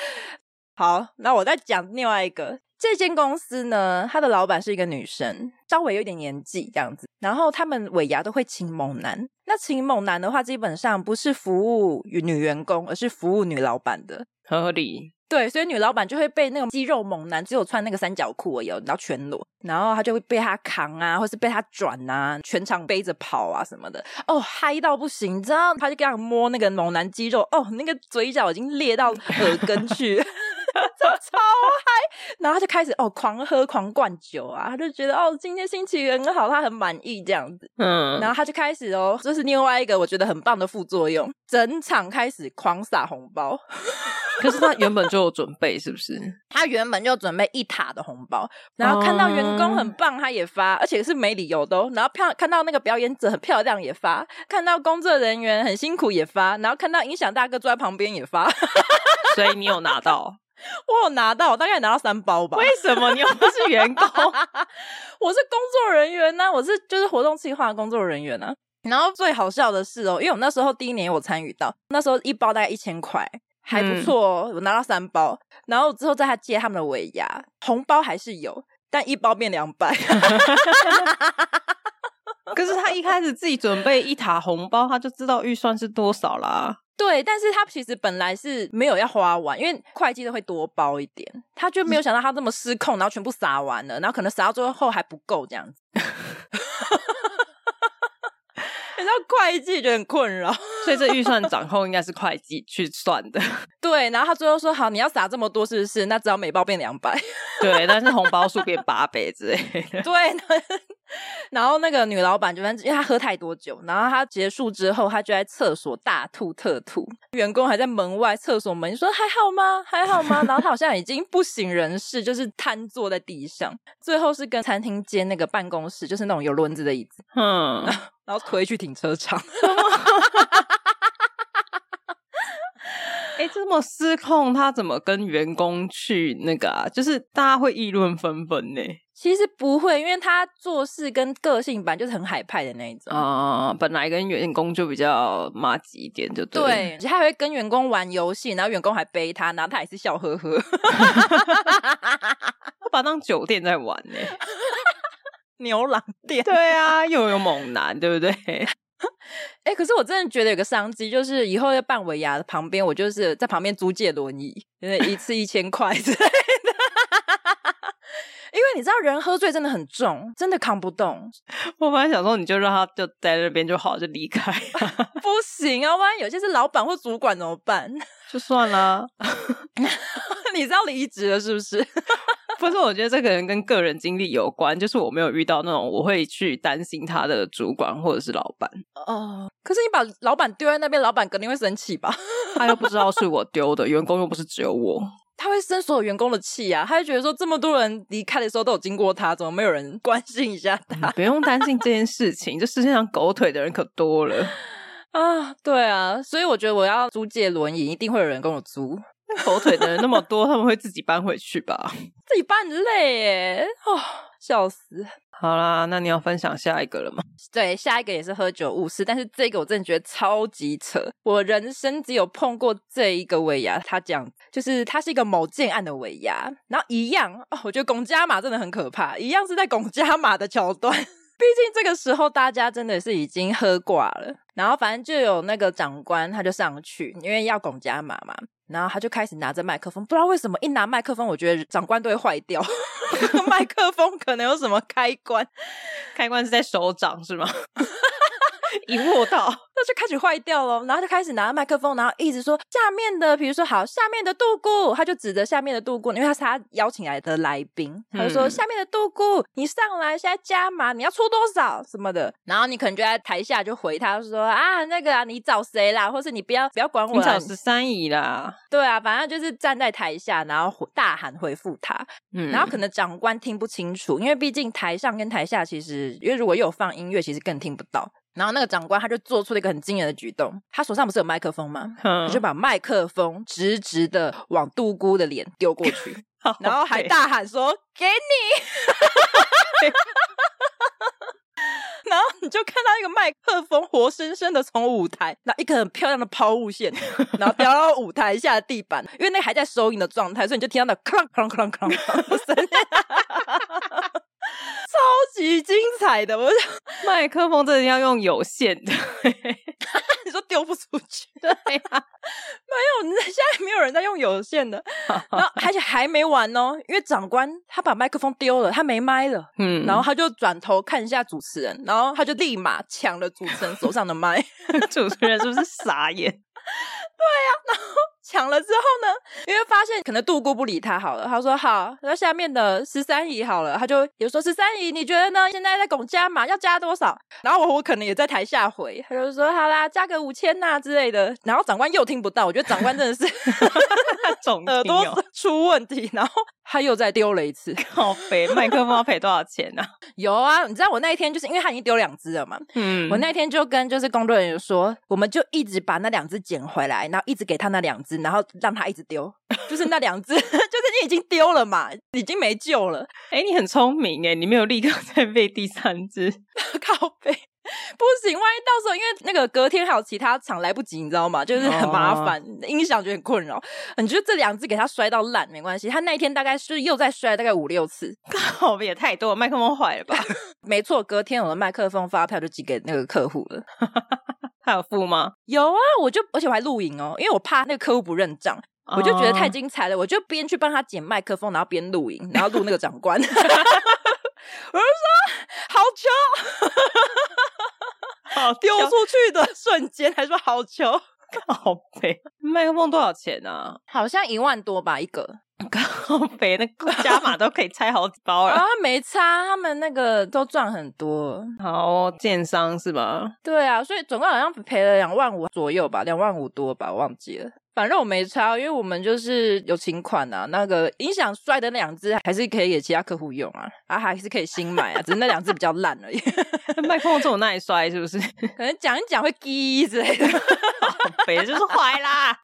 好，那我再讲另外一个。这间公司呢，他的老板是一个女生，稍微有点年纪这样子。然后他们尾牙都会请猛男。那请猛男的话，基本上不是服务女员工，而是服务女老板的，合理。对，所以女老板就会被那个肌肉猛男，只有穿那个三角裤而已，然后全裸，然后他就会被他扛啊，或是被他转啊，全场背着跑啊什么的，哦，嗨到不行，你知道？他就这样摸那个猛男肌肉，哦，那个嘴角已经裂到耳根去。然后他就开始哦狂喝狂灌酒啊，他就觉得哦今天心情很好，他很满意这样子，嗯，然后他就开始哦，这是另外一个我觉得很棒的副作用，整场开始狂撒红包。可是他原本就有准备，是不是？他原本就准备一塔的红包，然后看到员工很棒，他也发，而且是没理由的哦。然后漂看到那个表演者很漂亮也发，看到工作人员很辛苦也发，然后看到音响大哥坐在旁边也发。所以你有拿到？我有拿到，我大概拿到三包吧。为什么你又不是员工？我是工作人员呢、啊，我是就是活动计划的工作人员呢、啊。然后最好笑的是哦，因为我那时候第一年我参与到，那时候一包大概一千块，还不错哦。嗯、我拿到三包，然后之后在他接他们的尾牙，红包还是有，但一包变两百。可是他一开始自己准备一塔红包，他就知道预算是多少啦。对，但是他其实本来是没有要花完，因为会计都会多包一点，他就没有想到他这么失控，然后全部撒完了，然后可能撒到最后还不够这样子。然后会计觉得很困扰，所以这预算掌控应该是会计去算的。对，然后他最后说：“好，你要撒这么多，是不是？那只要每包变两百。”对，但是红包数变八倍之类的。对，然后那个女老板就因为她喝太多酒，然后她结束之后，她就在厕所大吐特吐，员工还在门外厕所门说：“还好吗？还好吗？”然后她好像已经不省人事，就是瘫坐在地上。最后是跟餐厅间那个办公室，就是那种有轮子的椅子，嗯。然后推去停车场，哎，这么失控，他怎么跟员工去那个啊？就是大家会议论纷纷呢。其实不会，因为他做事跟个性本来就是很海派的那一种啊、呃。本来跟员工就比较麻吉一点，就对。对，他还会跟员工玩游戏，然后员工还背他，然后他也是笑呵呵。他把他当酒店在玩呢。牛郎店，对啊，又有猛男，对不对？哎、欸，可是我真的觉得有个商机，就是以后要办尾牙的旁边，我就是在旁边租借轮椅，因为一次一千块之类的。因为你知道，人喝醉真的很重，真的扛不动。我本来想说，你就让他就在那边就好，就离开。不行啊，万一有些是老板或主管怎么办？就算了。你知道离职了是不是？不是，我觉得这个人跟个人经历有关。就是我没有遇到那种我会去担心他的主管或者是老板。哦，可是你把老板丢在那边，老板肯定会生气吧？他又不知道是我丢的，员工又不是只有我，他会生所有员工的气啊！他会觉得说，这么多人离开的时候都有经过他，怎么没有人关心一下他？不用担心这件事情，这世界上狗腿的人可多了 啊！对啊，所以我觉得我要租借轮椅，一定会有人跟我租。狗腿的人那么多，他们会自己搬回去吧？自己搬很累耶，哦，笑死！好啦，那你要分享下一个了吗？对，下一个也是喝酒误事，但是这个我真的觉得超级扯。我人生只有碰过这一个尾牙，他讲就是他是一个某建案的尾牙，然后一样哦，我觉得拱加马真的很可怕，一样是在拱加马的桥段。毕竟这个时候大家真的是已经喝挂了，然后反正就有那个长官他就上去，因为要拱加马嘛。然后他就开始拿着麦克风，不知道为什么一拿麦克风，我觉得长官都会坏掉。麦克风可能有什么开关？开关是在手掌是吗？一握到，那就开始坏掉了。然后就开始拿着麦克风，然后一直说下面的，比如说好，下面的杜姑，他就指着下面的杜姑，因为他是他邀请来的来宾，他就说、嗯、下面的杜姑，你上来现在加码，你要出多少什么的。然后你可能就在台下就回他说啊，那个啊，你找谁啦？或是你不要不要管我，你找十三姨啦。对啊，反正就是站在台下，然后大喊回复他。嗯，然后可能长官听不清楚，因为毕竟台上跟台下其实，因为如果有放音乐，其实更听不到。然后那个长官他就做出了一个很惊人的举动，他手上不是有麦克风吗？他就把麦克风直直的往杜姑的脸丢过去，然后还大喊说：“给你！” 然后你就看到一个麦克风活生生的从舞台，那一个很漂亮的抛物线，然后掉到舞台下的地板，因为那个还在收音的状态，所以你就听到那哐哐哐哐哐的声音。超级精彩的，我想 麦克风真的要用有线的，你说丢不出去？对呀、啊，没有，现在没有人在用有线的，然后而且还没完哦，因为长官他把麦克风丢了，他没麦了，嗯，然后他就转头看一下主持人，然后他就立马抢了主持人手上的麦，主持人是不是傻眼？对呀、啊，然后。抢了之后呢，因为发现可能杜姑不理他好了，他说好，那下面的十三姨好了，他就有说十三姨，你觉得呢？现在在拱加码，要加多少？然后我我可能也在台下回，他就说好啦，加个五千呐之类的。然后长官又听不到，我觉得长官真的是 耳朵出问题，然后他又再丢了一次。靠赔，麦克风要赔多少钱呢、啊？有啊，你知道我那一天就是因为他已经丢两只了嘛，嗯，我那天就跟就是工作人员说，我们就一直把那两只捡回来，然后一直给他那两只。然后让他一直丢，就是那两只，就是你已经丢了嘛，已经没救了。哎，你很聪明哎，你没有立刻 再备第三只，靠背，不行，万一到时候因为那个隔天还有其他场来不及，你知道吗？就是很麻烦，哦、音响就很困扰。你觉得这两只给他摔到烂没关系，他那一天大概是又再摔大概五六次，靠北也太多，麦克风坏了吧？没错，隔天我的麦克风发票就寄给那个客户了。他有付吗？有啊，我就而且我还录影哦，因为我怕那个客户不认账，我就觉得太精彩了，我就边去帮他捡麦克风，然后边录影，然后录那个长官。我就说好球，好丢出去的瞬间，还说好球，好肥。麦克风多少钱啊？好像一万多吧一个。好肥，那加码都可以拆好几包了。啊，没差，他们那个都赚很多。好，建商是吧？对啊，所以总共好像赔了两万五左右吧，两万五多吧，我忘记了。反正我没差，因为我们就是有请款啊。那个音响摔的那两只还是可以给其他客户用啊，啊，还是可以新买啊，只是那两只比较烂而已。麦克风这种那里摔是不是？可能讲一讲会滴之类的。好肥，就是坏啦。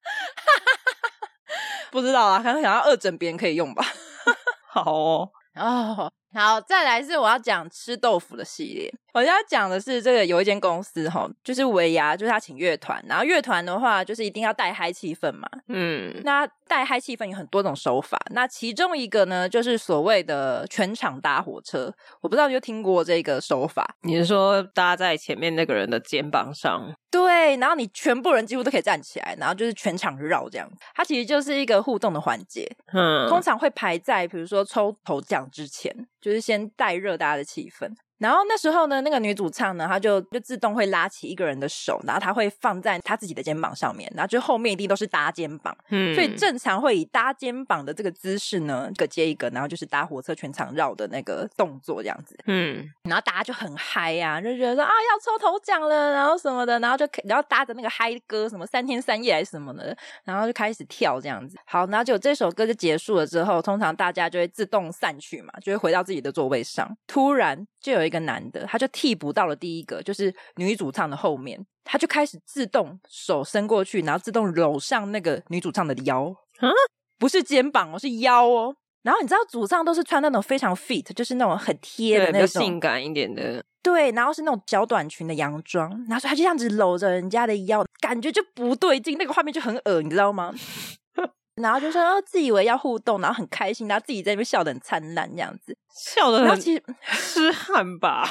不知道啊，可能想要二诊别人可以用吧。好哦，哦，好，再来是我要讲吃豆腐的系列。我要讲的是这个有一间公司哈，就是尾牙，就是他请乐团，然后乐团的话就是一定要带嗨气氛嘛。嗯，那带嗨气氛有很多种手法，那其中一个呢就是所谓的全场搭火车。我不知道你有听过这个手法？你是说搭在前面那个人的肩膀上？对，然后你全部人几乎都可以站起来，然后就是全场绕这样子。它其实就是一个互动的环节，嗯，通常会排在比如说抽头奖之前，就是先带热大家的气氛。然后那时候呢，那个女主唱呢，她就就自动会拉起一个人的手，然后她会放在她自己的肩膀上面，然后就后面一定都是搭肩膀，嗯，所以正常会以搭肩膀的这个姿势呢，一个接一个，然后就是搭火车全场绕的那个动作这样子，嗯，然后大家就很嗨呀、啊，就觉得说啊要抽头奖了，然后什么的，然后就然后搭着那个嗨歌，什么三天三夜还是什么的，然后就开始跳这样子。好，然后就这首歌就结束了之后，通常大家就会自动散去嘛，就会回到自己的座位上。突然就有一个男的，他就替补到了第一个，就是女主唱的后面，他就开始自动手伸过去，然后自动搂上那个女主唱的腰，啊，不是肩膀哦，是腰哦。然后你知道主唱都是穿那种非常 fit，就是那种很贴的那种性感一点的，对，然后是那种小短裙的洋装，然后他就这样子搂着人家的腰，感觉就不对劲，那个画面就很恶，你知道吗？然后就说哦，自以为要互动，然后很开心，然后自己在那边笑得很灿烂，这样子笑得很其实 痴汉吧。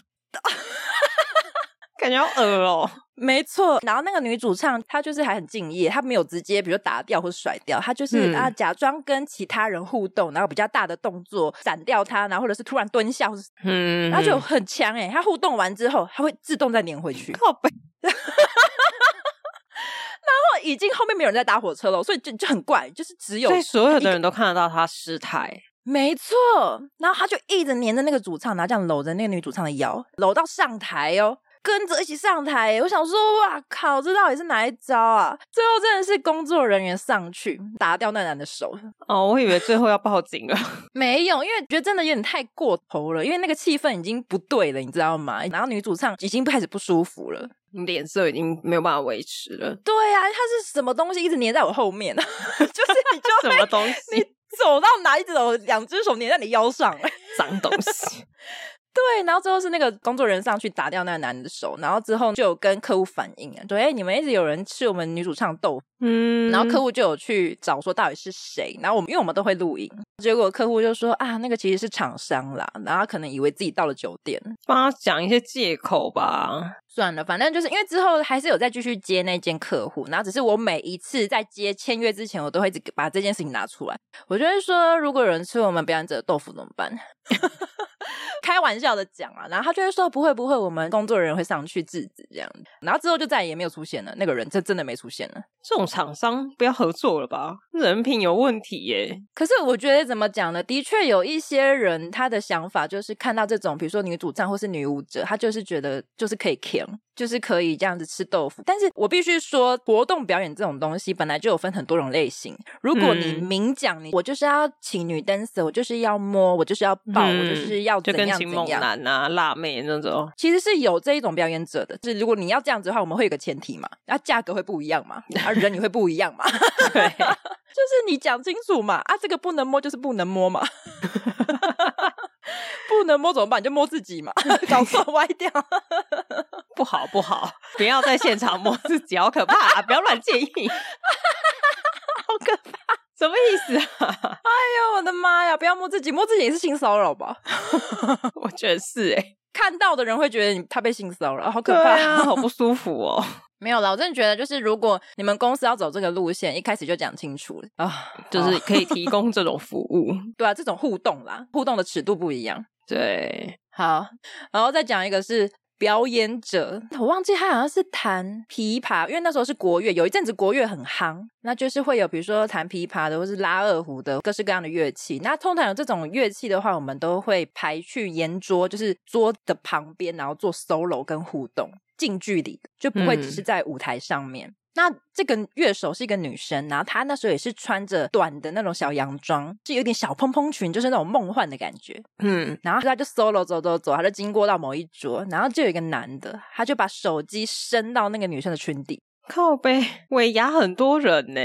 感觉好恶哦，没错。然后那个女主唱，她就是还很敬业，她没有直接比如打掉或甩掉，她就是、嗯、啊假装跟其他人互动，然后比较大的动作闪掉她，然后或者是突然蹲下，或是嗯，然后就很强哎。她互动完之后，她会自动再粘回去。靠北。然后已经后面没有人在搭火车了，所以就就很怪，就是只有所以所有的人都看得到他失态。没错，然后他就一直黏着那个主唱，然后这样搂着那个女主唱的腰，搂到上台哦，跟着一起上台。我想说，哇靠，这到底是哪一招啊？最后真的是工作人员上去打掉那男的手。哦，我以为最后要报警了，没有，因为觉得真的有点太过头了，因为那个气氛已经不对了，你知道吗？然后女主唱已经开始不舒服了，脸色已经没有办法维持了。对啊，它是什么东西一直黏在我后面呢？就是你就 什么东西？你走到哪一只手，两只手粘在你腰上，脏东西。对，然后最后是那个工作人员上去打掉那个男的手，然后之后就有跟客户反映啊，说：“哎，你们一直有人吃我们女主唱豆腐。”嗯，然后客户就有去找说到底是谁，然后我们因为我们都会录音，结果客户就说：“啊，那个其实是厂商啦，然后他可能以为自己到了酒店，帮他讲一些借口吧。”算了，反正就是因为之后还是有再继续接那间客户，然后只是我每一次在接签约之前，我都会把这件事情拿出来。我觉得说，如果有人吃我们表演者的豆腐怎么办？开玩笑的讲啊，然后他就会说不会不会，我们工作人员会上去制止这样。然后之后就再也没有出现了，那个人就真的没出现了。这种厂商不要合作了吧？人品有问题耶。可是我觉得怎么讲呢？的确有一些人他的想法就是看到这种，比如说女主战或是女舞者，他就是觉得就是可以 kill。就是可以这样子吃豆腐，但是我必须说，活动表演这种东西本来就有分很多种类型。如果你明讲你，我就是要请女 dancer，我就是要摸，我就是要抱，嗯、我就是要怎样怎样，就跟请猛男啊、辣妹那种，其实是有这一种表演者的。就是如果你要这样子的话，我们会有个前提嘛，那价格会不一样嘛，啊人也会不一样嘛，对，就是你讲清楚嘛，啊这个不能摸就是不能摸嘛。不能摸怎么办？你就摸自己嘛，搞错歪掉，不好不好，不要在现场摸自己，好可怕啊！不要乱建议，好可怕，什么意思啊？哎呦我的妈呀！不要摸自己，摸自己也是性骚扰吧？我觉得是哎、欸，看到的人会觉得你他被性骚扰，好可怕，啊、好不舒服哦。没有啦，我真的觉得就是如果你们公司要走这个路线，一开始就讲清楚了啊，就是可以提供这种服务。对啊，这种互动啦，互动的尺度不一样。对，好，然后再讲一个是。表演者，我忘记他好像是弹琵琶，因为那时候是国乐，有一阵子国乐很夯，那就是会有比如说弹琵琶的，或是拉二胡的，各式各样的乐器。那通常有这种乐器的话，我们都会排去圆桌，就是桌的旁边，然后做 solo 跟互动，近距离的，就不会只是在舞台上面。嗯那这个乐手是一个女生，然后她那时候也是穿着短的那种小洋装，是有点小蓬蓬裙，就是那种梦幻的感觉。嗯，然后她就 solo 走走走，她就经过到某一桌，然后就有一个男的，他就把手机伸到那个女生的裙底，靠背，尾牙很多人呢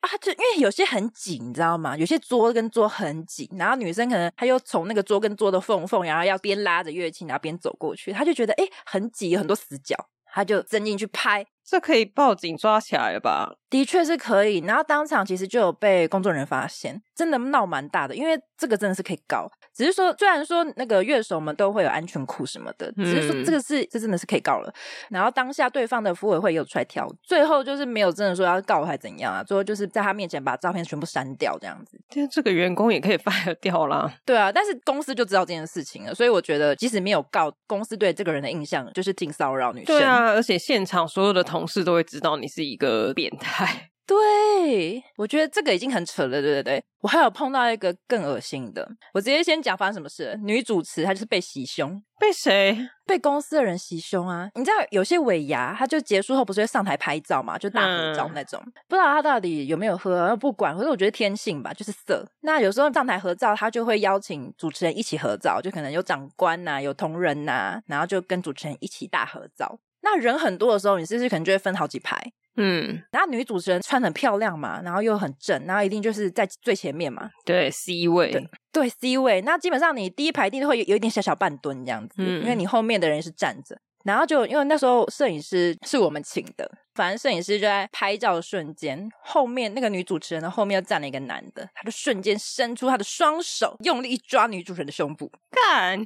啊，就因为有些很紧，你知道吗？有些桌跟桌很紧，然后女生可能她又从那个桌跟桌的缝缝，然后要边拉着乐器，然后边走过去，她就觉得诶很挤，有很多死角，她就伸进去拍。这可以报警抓起来了吧？的确是可以，然后当场其实就有被工作人员发现，真的闹蛮大的，因为这个真的是可以告。只是说，虽然说那个乐手们都会有安全裤什么的，只是说这个是这真的是可以告了。然后当下对方的服委会也有出来调，最后就是没有真的说要告还怎样啊？最后就是在他面前把照片全部删掉这样子。但这个员工也可以 fire 掉啦。对啊，但是公司就知道这件事情了，所以我觉得即使没有告，公司对这个人的印象就是性骚扰女生。对啊，而且现场所有的同事都会知道。你是一个变态，对，我觉得这个已经很扯了，对对对。我还有碰到一个更恶心的，我直接先讲发生什么事。女主持她就是被袭胸，被谁？被公司的人袭胸啊！你知道有些尾牙，他就结束后不是会上台拍照嘛，就大合照那种。嗯、不知道他到底有没有喝，不管。可是我觉得天性吧，就是色。那有时候上台合照，他就会邀请主持人一起合照，就可能有长官呐、啊，有同仁呐、啊，然后就跟主持人一起大合照。那人很多的时候，你是不是可能就会分好几排？嗯，然后女主持人穿很漂亮嘛，然后又很正，然后一定就是在最前面嘛。对，C 位。对，对，C 位。那基本上你第一排一定会有，有一点小小半蹲这样子，嗯，因为你后面的人是站着。然后就因为那时候摄影师是我们请的，反正摄影师就在拍照的瞬间，后面那个女主持人的后面又站了一个男的，他就瞬间伸出他的双手，用力一抓女主持人的胸部，看，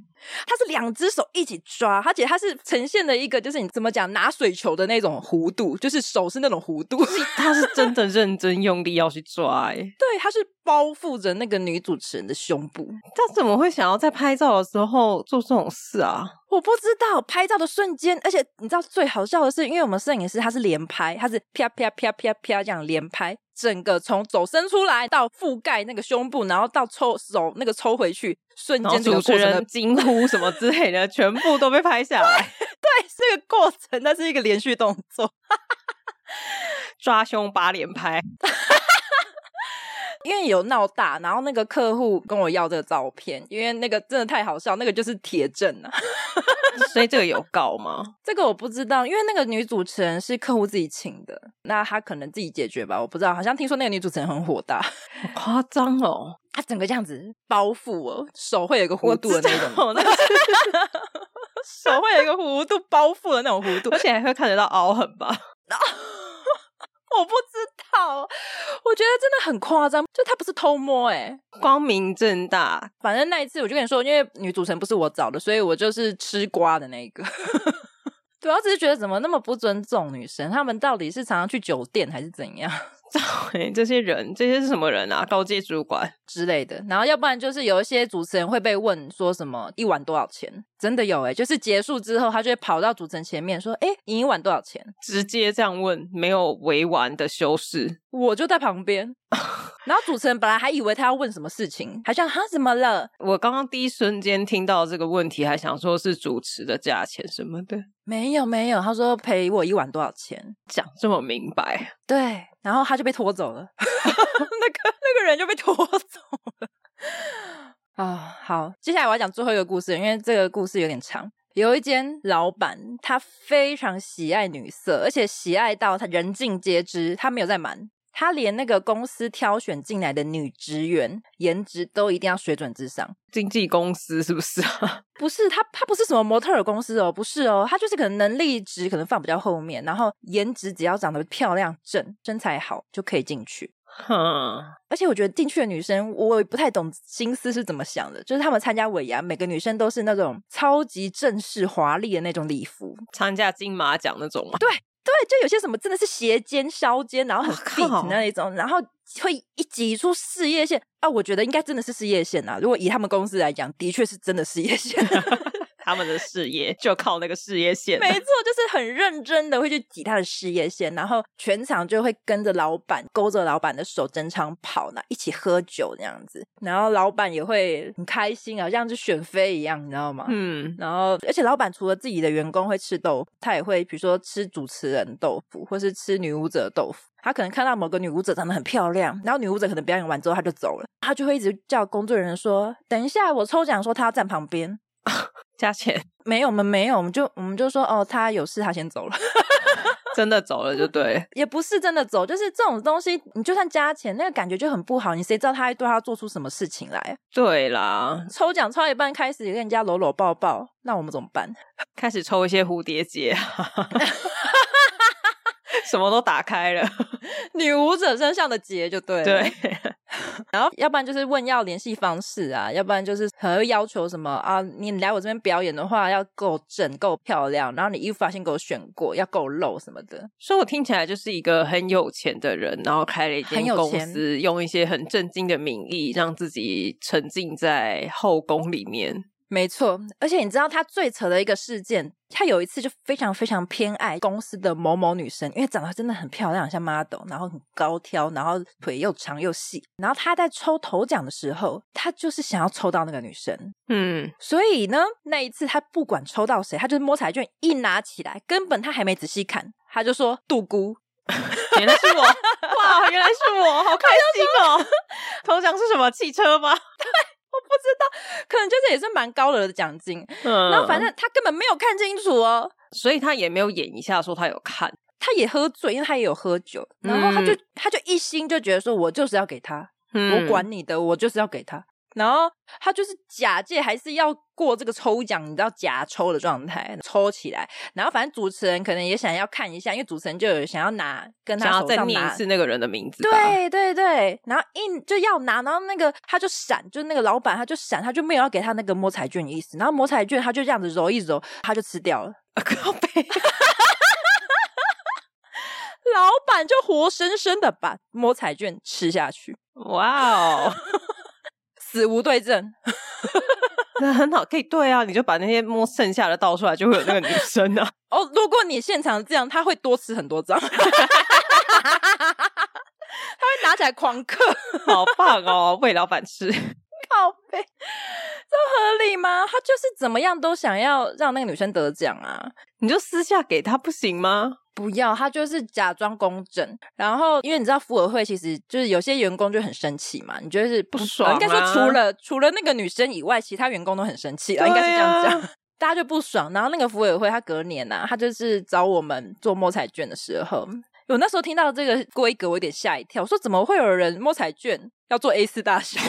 他是两只手一起抓，而且他是呈现了一个就是你怎么讲拿水球的那种弧度，就是手是那种弧度，他是真的认真用力要去抓，哎，对，他是包覆着那个女主持人的胸部，他怎么会想要在拍照的时候做这种事啊？我不知道拍照的瞬间，而且你知道最好笑的是，因为我们摄影师他是连拍，他是啪啪啪啪啪这样连拍，整个从手伸出来到覆盖那个胸部，然后到抽手那个抽回去，瞬间主持人惊呼什么之类的，全部都被拍下来。对，这个过程，那是一个连续动作，抓胸八连拍。因为有闹大，然后那个客户跟我要这个照片，因为那个真的太好笑，那个就是铁证啊。所以这个有告吗？这个我不知道，因为那个女主持人是客户自己请的，那她可能自己解决吧，我不知道。好像听说那个女主持人很火大，好夸张哦，她整个这样子包覆哦，手会有一个弧度的那种，那个、手会有一个弧度包覆的那种弧度，而且还会看得到凹痕吧。我不知道，我觉得真的很夸张，就他不是偷摸哎、欸，光明正大。反正那一次我就跟你说，因为女主持人不是我找的，所以我就是吃瓜的那一个。主要只是觉得怎么那么不尊重女生，他们到底是常常去酒店还是怎样？这些人，这些是什么人啊？高阶主管之类的。然后要不然就是有一些主持人会被问说什么一晚多少钱？真的有哎、欸，就是结束之后，他就会跑到主持人前面说：“哎，你一晚多少钱？”直接这样问，没有委婉的修饰。我就在旁边，然后主持人本来还以为他要问什么事情，还想他怎么了？我刚刚第一瞬间听到这个问题，还想说是主持的价钱什么的。没有没有，他说赔我一晚多少钱，讲这么明白。对，然后他就被拖走了，那个那个人就被拖走了。啊、哦，好，接下来我要讲最后一个故事，因为这个故事有点长。有一间老板，他非常喜爱女色，而且喜爱到他人尽皆知，他没有在瞒。他连那个公司挑选进来的女职员，颜值都一定要水准之上。经纪公司是不是啊？不是，他他不是什么模特儿公司哦，不是哦，他就是可能能力值可能放比较后面，然后颜值只要长得漂亮正，身材好就可以进去。哼，而且我觉得进去的女生，我也不太懂心思是怎么想的。就是他们参加尾牙，每个女生都是那种超级正式华丽的那种礼服，参加金马奖那种吗？对，对，就有些什么真的是斜肩、削肩，然后很 fit 那一种，然后会一挤出事业线啊！我觉得应该真的是事业线啊。如果以他们公司来讲，的确是真的事业线。他们的事业就靠那个事业线，没错，就是很认真的会去挤他的事业线，然后全场就会跟着老板勾着老板的手，整场跑，那一起喝酒这样子，然后老板也会很开心，好像是选妃一样，你知道吗？嗯，然后而且老板除了自己的员工会吃豆腐，他也会比如说吃主持人豆腐，或是吃女舞者豆腐。他可能看到某个女舞者长得很漂亮，然后女舞者可能表演完之后他就走了，他就会一直叫工作人员说：“等一下，我抽奖说他要站旁边。” 加钱没有，我们没有，我们就我们就说哦，他有事，他先走了，真的走了就对，也不是真的走，就是这种东西，你就算加钱，那个感觉就很不好，你谁知道他还对他做出什么事情来？对啦，抽奖抽一半开始跟人家搂搂抱抱，那我们怎么办？开始抽一些蝴蝶结。什么都打开了，女舞者身上的结就对了。对，然后要不然就是问要联系方式啊，要不然就是很会要求什么啊，你来我这边表演的话要够正、够漂亮，然后你衣服要先给我选过，要够露什么的。所以我听起来就是一个很有钱的人，然后开了一间公司，用一些很正经的名义，让自己沉浸在后宫里面。没错，而且你知道他最扯的一个事件，他有一次就非常非常偏爱公司的某某女生，因为长得真的很漂亮，像 model，然后很高挑，然后腿又长又细。然后他在抽头奖的时候，他就是想要抽到那个女生，嗯，所以呢，那一次他不管抽到谁，他就是摸彩券一拿起来，根本他还没仔细看，他就说杜姑，原来是我，哇，原来是我，好开心哦！头奖是什么？汽车吗？对。我不知道，可能就是也是蛮高额的奖金。嗯，然后反正他根本没有看清楚哦，所以他也没有演一下说他有看，他也喝醉，因为他也有喝酒，然后他就、嗯、他就一心就觉得说，我就是要给他，嗯、我管你的，我就是要给他。然后他就是假借还是要过这个抽奖，你知道假抽的状态抽起来。然后反正主持人可能也想要看一下，因为主持人就有想要拿跟他手上拿再念一次那个人的名字。对对对，然后一就要拿，然后那个他就闪，就那个老板他就闪，他就没有要给他那个摸彩券的意思。然后摸彩券他就这样子揉一揉，他就吃掉了。靠北，老板就活生生的把摸彩券吃下去。哇哦！死无对证，那很好，可以对啊，你就把那些摸剩下的倒出来，就会有那个女生啊。哦，如果你现场这样，他会多吃很多张，他会拿起来狂嗑，好棒哦，喂老板吃，靠北，这合理吗？他就是怎么样都想要让那个女生得奖啊，你就私下给他不行吗？不要，他就是假装公正。然后，因为你知道，福委会其实就是有些员工就很生气嘛。你觉得是不爽？应该说，除了除了那个女生以外，其他员工都很生气了。应该是这样讲，大家就不爽。然后那个福委会，他隔年呐、啊，他就是找我们做摸彩券的时候，我那时候听到这个规格，我有点吓一跳。我说，怎么会有人摸彩券要做 A 四大小？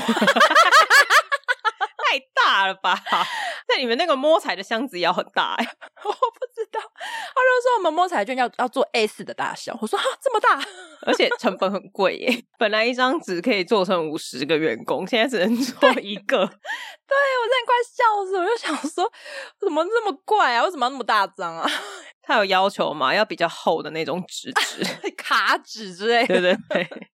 太大了吧？那你们那个摸彩的箱子也要很大哎、欸，我不知道。他就说我们摸彩券要要做 A 四的大小，我说哈这么大，而且成本很贵耶。本来一张纸可以做成五十个员工，现在只能做一个。对，对我真的快笑死，我就想说怎么这么怪啊？为什么要那么大张啊？他有要求吗？要比较厚的那种纸纸，卡纸之类的。对对对。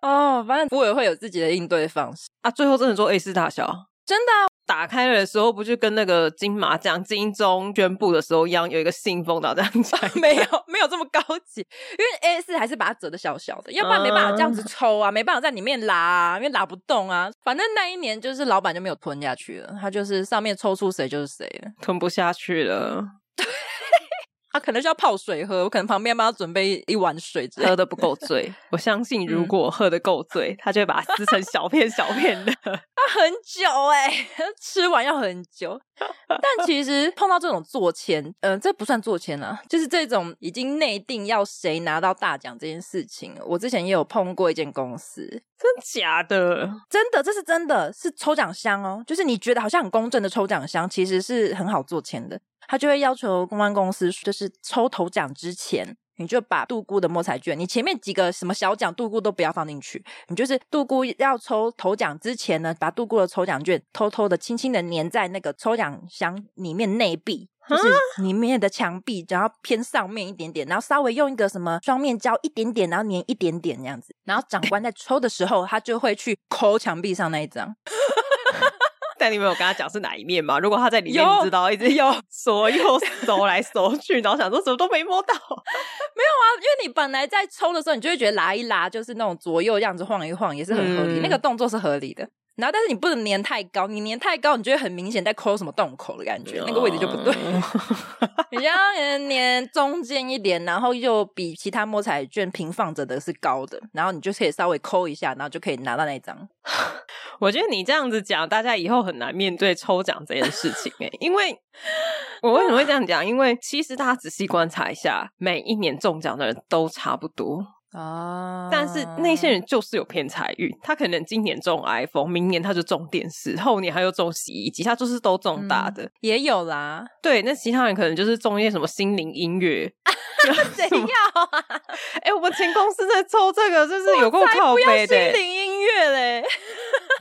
哦，反正福委会有自己的应对方式啊。最后真的做 A 四大小，真的啊。打开了的时候，不就跟那个金马奖金钟宣布的时候一样，有一个信封的这样子？没有，没有这么高级，因为 A 四还是把它折的小小的，要不然没办法这样子抽啊，没办法在里面拉啊，因为拉不动啊。反正那一年就是老板就没有吞下去了，他就是上面抽出谁就是谁了，吞不下去了。他可能是要泡水喝，我可能旁边帮他准备一碗水，喝的不够醉。我相信，如果喝的够醉，他就会把它撕成小片小片的。他很久哎、欸，吃完要很久。但其实碰到这种做签，嗯、呃，这不算做签啊，就是这种已经内定要谁拿到大奖这件事情。我之前也有碰过一间公司，真假的？真的，这是真的，是抽奖箱哦。就是你觉得好像很公正的抽奖箱，其实是很好做签的。他就会要求公关公司，就是抽头奖之前，你就把杜姑的摸彩券，你前面几个什么小奖杜姑都不要放进去，你就是杜姑要抽头奖之前呢，把杜姑的抽奖券偷偷的、轻轻的粘在那个抽奖箱里面内壁，就是里面的墙壁，然后偏上面一点点，然后稍微用一个什么双面胶一点点，然后粘一点点这样子，然后长官在抽的时候，他就会去抠墙壁上那一张。但你没有跟他讲是哪一面吗？如果他在里面，你知道一直有左右搜来搜去，然后想说什么都没摸到，没有啊，因为你本来在抽的时候，你就会觉得拉一拉就是那种左右样子晃一晃，也是很合理，嗯、那个动作是合理的。然后，但是你不能粘太高，你粘太高，你就会很明显在抠什么洞口的感觉，那个位置就不对。你要粘中间一点，然后又比其他摸彩券平放着的是高的，然后你就可以稍微抠一下，然后就可以拿到那张。我觉得你这样子讲，大家以后很难面对抽奖这件事情诶，因为 我为什么会这样讲？因为其实大家仔细观察一下，每一年中奖的人都差不多。啊！但是那些人就是有偏财运，他可能今年中 iPhone，明年他就中电视，后年他又中洗衣机，他就是都中大的，嗯、也有啦。对，那其他人可能就是中一些什么心灵音乐，谁要啊？哎、欸，我们前公司在抽这个，就是有够靠背的心灵音乐嘞。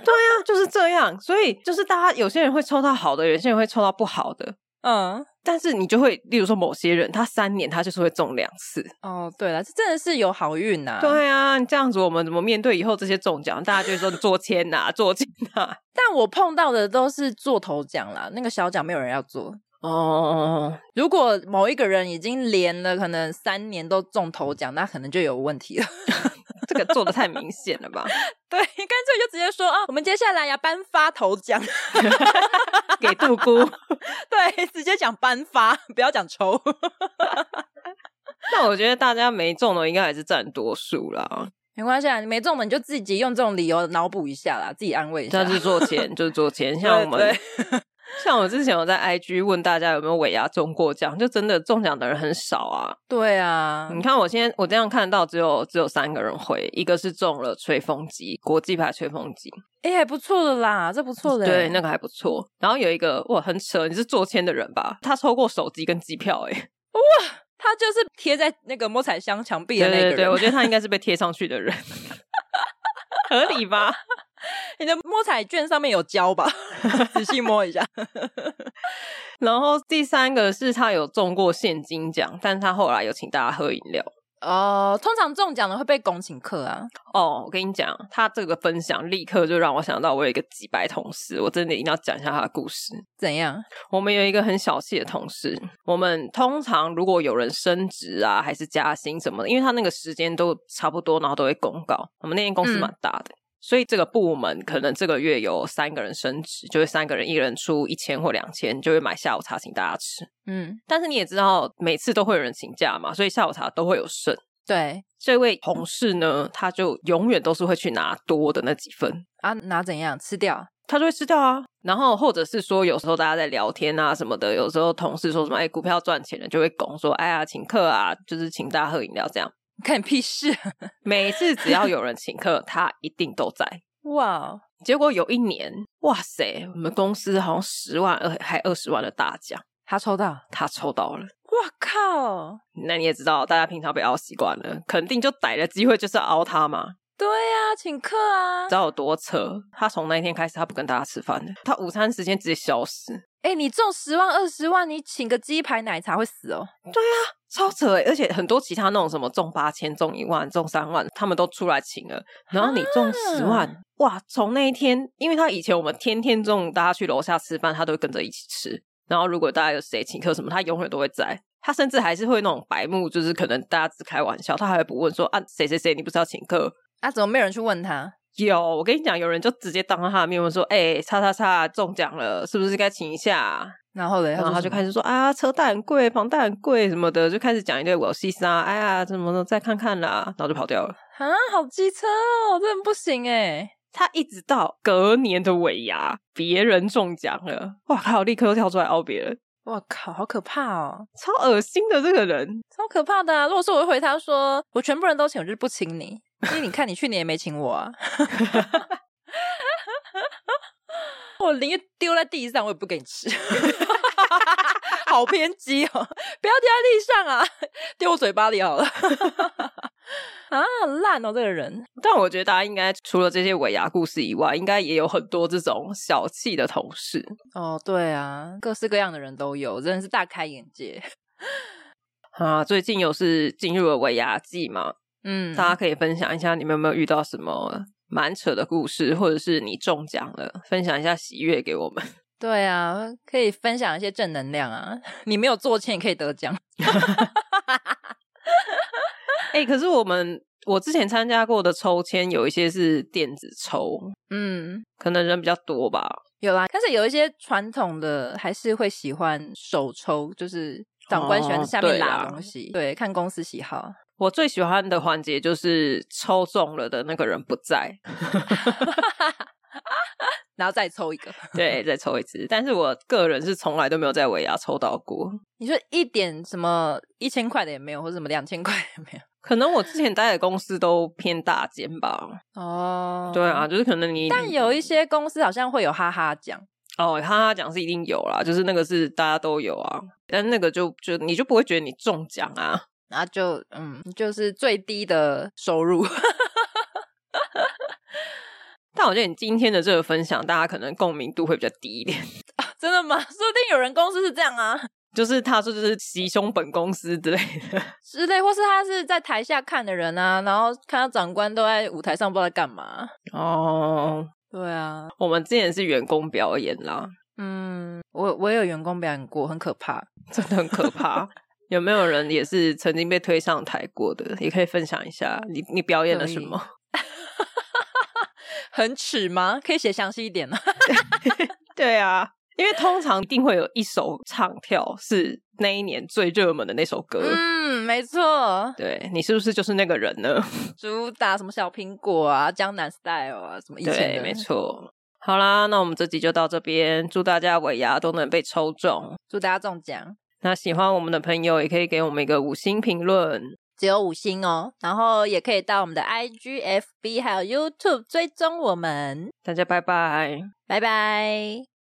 对啊，就是这样，所以就是大家有些人会抽到好的，有些人会抽到不好的。嗯，但是你就会，例如说某些人，他三年他就是会中两次。哦，对了，这真的是有好运呐。对啊，你这样子我们怎么面对以后这些中奖？大家就会说做签呐，做签呐。但我碰到的都是做头奖啦，那个小奖没有人要做。哦，如果某一个人已经连了可能三年都中头奖，那可能就有问题了。这个做的太明显了吧？对，干脆就直接说啊，我们接下来要颁发头奖 给杜姑。对，直接讲颁发，不要讲抽。那我觉得大家没中的应该还是占多数啦。没关系啊，你没中的你就自己用这种理由脑补一下啦，自己安慰一下。但是做钱，就是做钱，像我们。像我之前有在 IG 问大家有没有尾牙中过奖，就真的中奖的人很少啊。对啊，你看我现在我这样看到只有只有三个人回，一个是中了吹风机，国际牌吹风机，哎、欸，还不错的啦，这不错的。对，那个还不错。然后有一个哇，很扯，你是做签的人吧？他抽过手机跟机票、欸，哎，哇，他就是贴在那个摸彩箱墙壁的那个人。对，对，对，我觉得他应该 是被贴上去的人，合理吧？你的摸彩券上面有胶吧？仔细摸一下。然后第三个是他有中过现金奖，但是他后来有请大家喝饮料。哦、呃，通常中奖的会被拱请客啊。哦，我跟你讲，他这个分享立刻就让我想到我有一个几百同事，我真的一定要讲一下他的故事。怎样？我们有一个很小气的同事，我们通常如果有人升职啊，还是加薪什么的，因为他那个时间都差不多，然后都会公告。我们那间公司蛮大的。嗯所以这个部门可能这个月有三个人升职，就是三个人一人出一千或两千，就会买下午茶请大家吃。嗯，但是你也知道，每次都会有人请假嘛，所以下午茶都会有剩。对，这位同事呢，他就永远都是会去拿多的那几份啊，拿怎样吃掉？他就会吃掉啊。然后或者是说，有时候大家在聊天啊什么的，有时候同事说什么哎，股票赚钱了，就会拱说哎呀，请客啊，就是请大家喝饮料这样。看你屁事！每次只要有人请客，他一定都在。哇！结果有一年，哇塞，我们公司好像十万二还二十万的大奖，他抽到，他抽到了。哇靠！那你也知道，大家平常被熬习惯了，肯定就逮了机会就是要凹他嘛。对呀、啊，请客啊！知道有多扯？他从那一天开始，他不跟大家吃饭了，他午餐时间直接消失。哎、欸，你中十万二十万，你请个鸡排奶茶会死哦。对呀、啊。超扯欸，而且很多其他那种什么中八千、中一万、中三万，他们都出来请了。然后你中十万，啊、哇！从那一天，因为他以前我们天天中午大家去楼下吃饭，他都会跟着一起吃。然后如果大家有谁请客什么，他永远都会在。他甚至还是会那种白目，就是可能大家只开玩笑，他还会不问说啊谁谁谁，你不是要请客？啊，怎么没有人去问他？有，我跟你讲，有人就直接当着他的面问说：“哎、欸，叉叉叉中奖了，是不是该请一下？”然后嘞，然后他就开始说：“啊，车贷很贵，房贷很贵什么的，就开始讲一堆我西沙，哎呀，怎么的，再看看啦。”然后就跑掉了。啊，好机车哦，真的不行哎！他一直到隔年的尾牙，别人中奖了，哇靠！立刻又跳出来凹别人，哇靠，好可怕哦，超恶心的这个人，超可怕的啊！如果说我会回他说：“我全部人都请，我就是不请你。”因为你看，你去年也没请我啊。我宁愿丢在地上，我也不给你吃。好偏激哦！不要丢在地上啊，丢我嘴巴里好了。啊，很烂哦，这个人。但我觉得大家应该除了这些尾牙故事以外，应该也有很多这种小气的同事。哦，对啊，各式各样的人都有，真的是大开眼界。啊，最近又是进入了尾牙季嘛，嗯，大家可以分享一下你们有没有遇到什么蛮扯的故事，或者是你中奖了，分享一下喜悦给我们。对啊，可以分享一些正能量啊！你没有做签也可以得奖。哎、欸，可是我们我之前参加过的抽签有一些是电子抽，嗯，可能人比较多吧。有啦，但是有一些传统的还是会喜欢手抽，就是长官喜欢下面拿东西。哦、对，对，看公司喜好。我最喜欢的环节就是抽中了的那个人不在。然后再抽一个，对，再抽一次。但是我个人是从来都没有在尾牙抽到过。你说一点什么一千块的也没有，或者什么两千块也没有？可能我之前待的公司都偏大间吧。哦，对啊，就是可能你，但有一些公司好像会有哈哈奖。哦，哈哈奖是一定有啦，就是那个是大家都有啊。但那个就就你就不会觉得你中奖啊？然后就嗯，就是最低的收入。但我觉得你今天的这个分享，大家可能共鸣度会比较低一点。啊，真的吗？说不定有人公司是这样啊，就是他说就是袭胸本公司之类的，之类，或是他是在台下看的人啊，然后看到长官都在舞台上，不知道在干嘛。哦，对啊，我们之前是员工表演啦。嗯，我我也有员工表演过，很可怕，真的很可怕。有没有人也是曾经被推上台过的？也可以分享一下，你你表演了什么？很耻吗？可以写详细一点吗？对啊，因为通常一定会有一首唱跳是那一年最热门的那首歌。嗯，没错。对，你是不是就是那个人呢？主打什么小苹果啊，江南 style 啊，什么以前的？对，没错。好啦，那我们这集就到这边，祝大家尾牙都能被抽中，祝大家中奖。那喜欢我们的朋友也可以给我们一个五星评论。只有五星哦，然后也可以到我们的 IG、FB 还有 YouTube 追踪我们。大家拜拜，拜拜。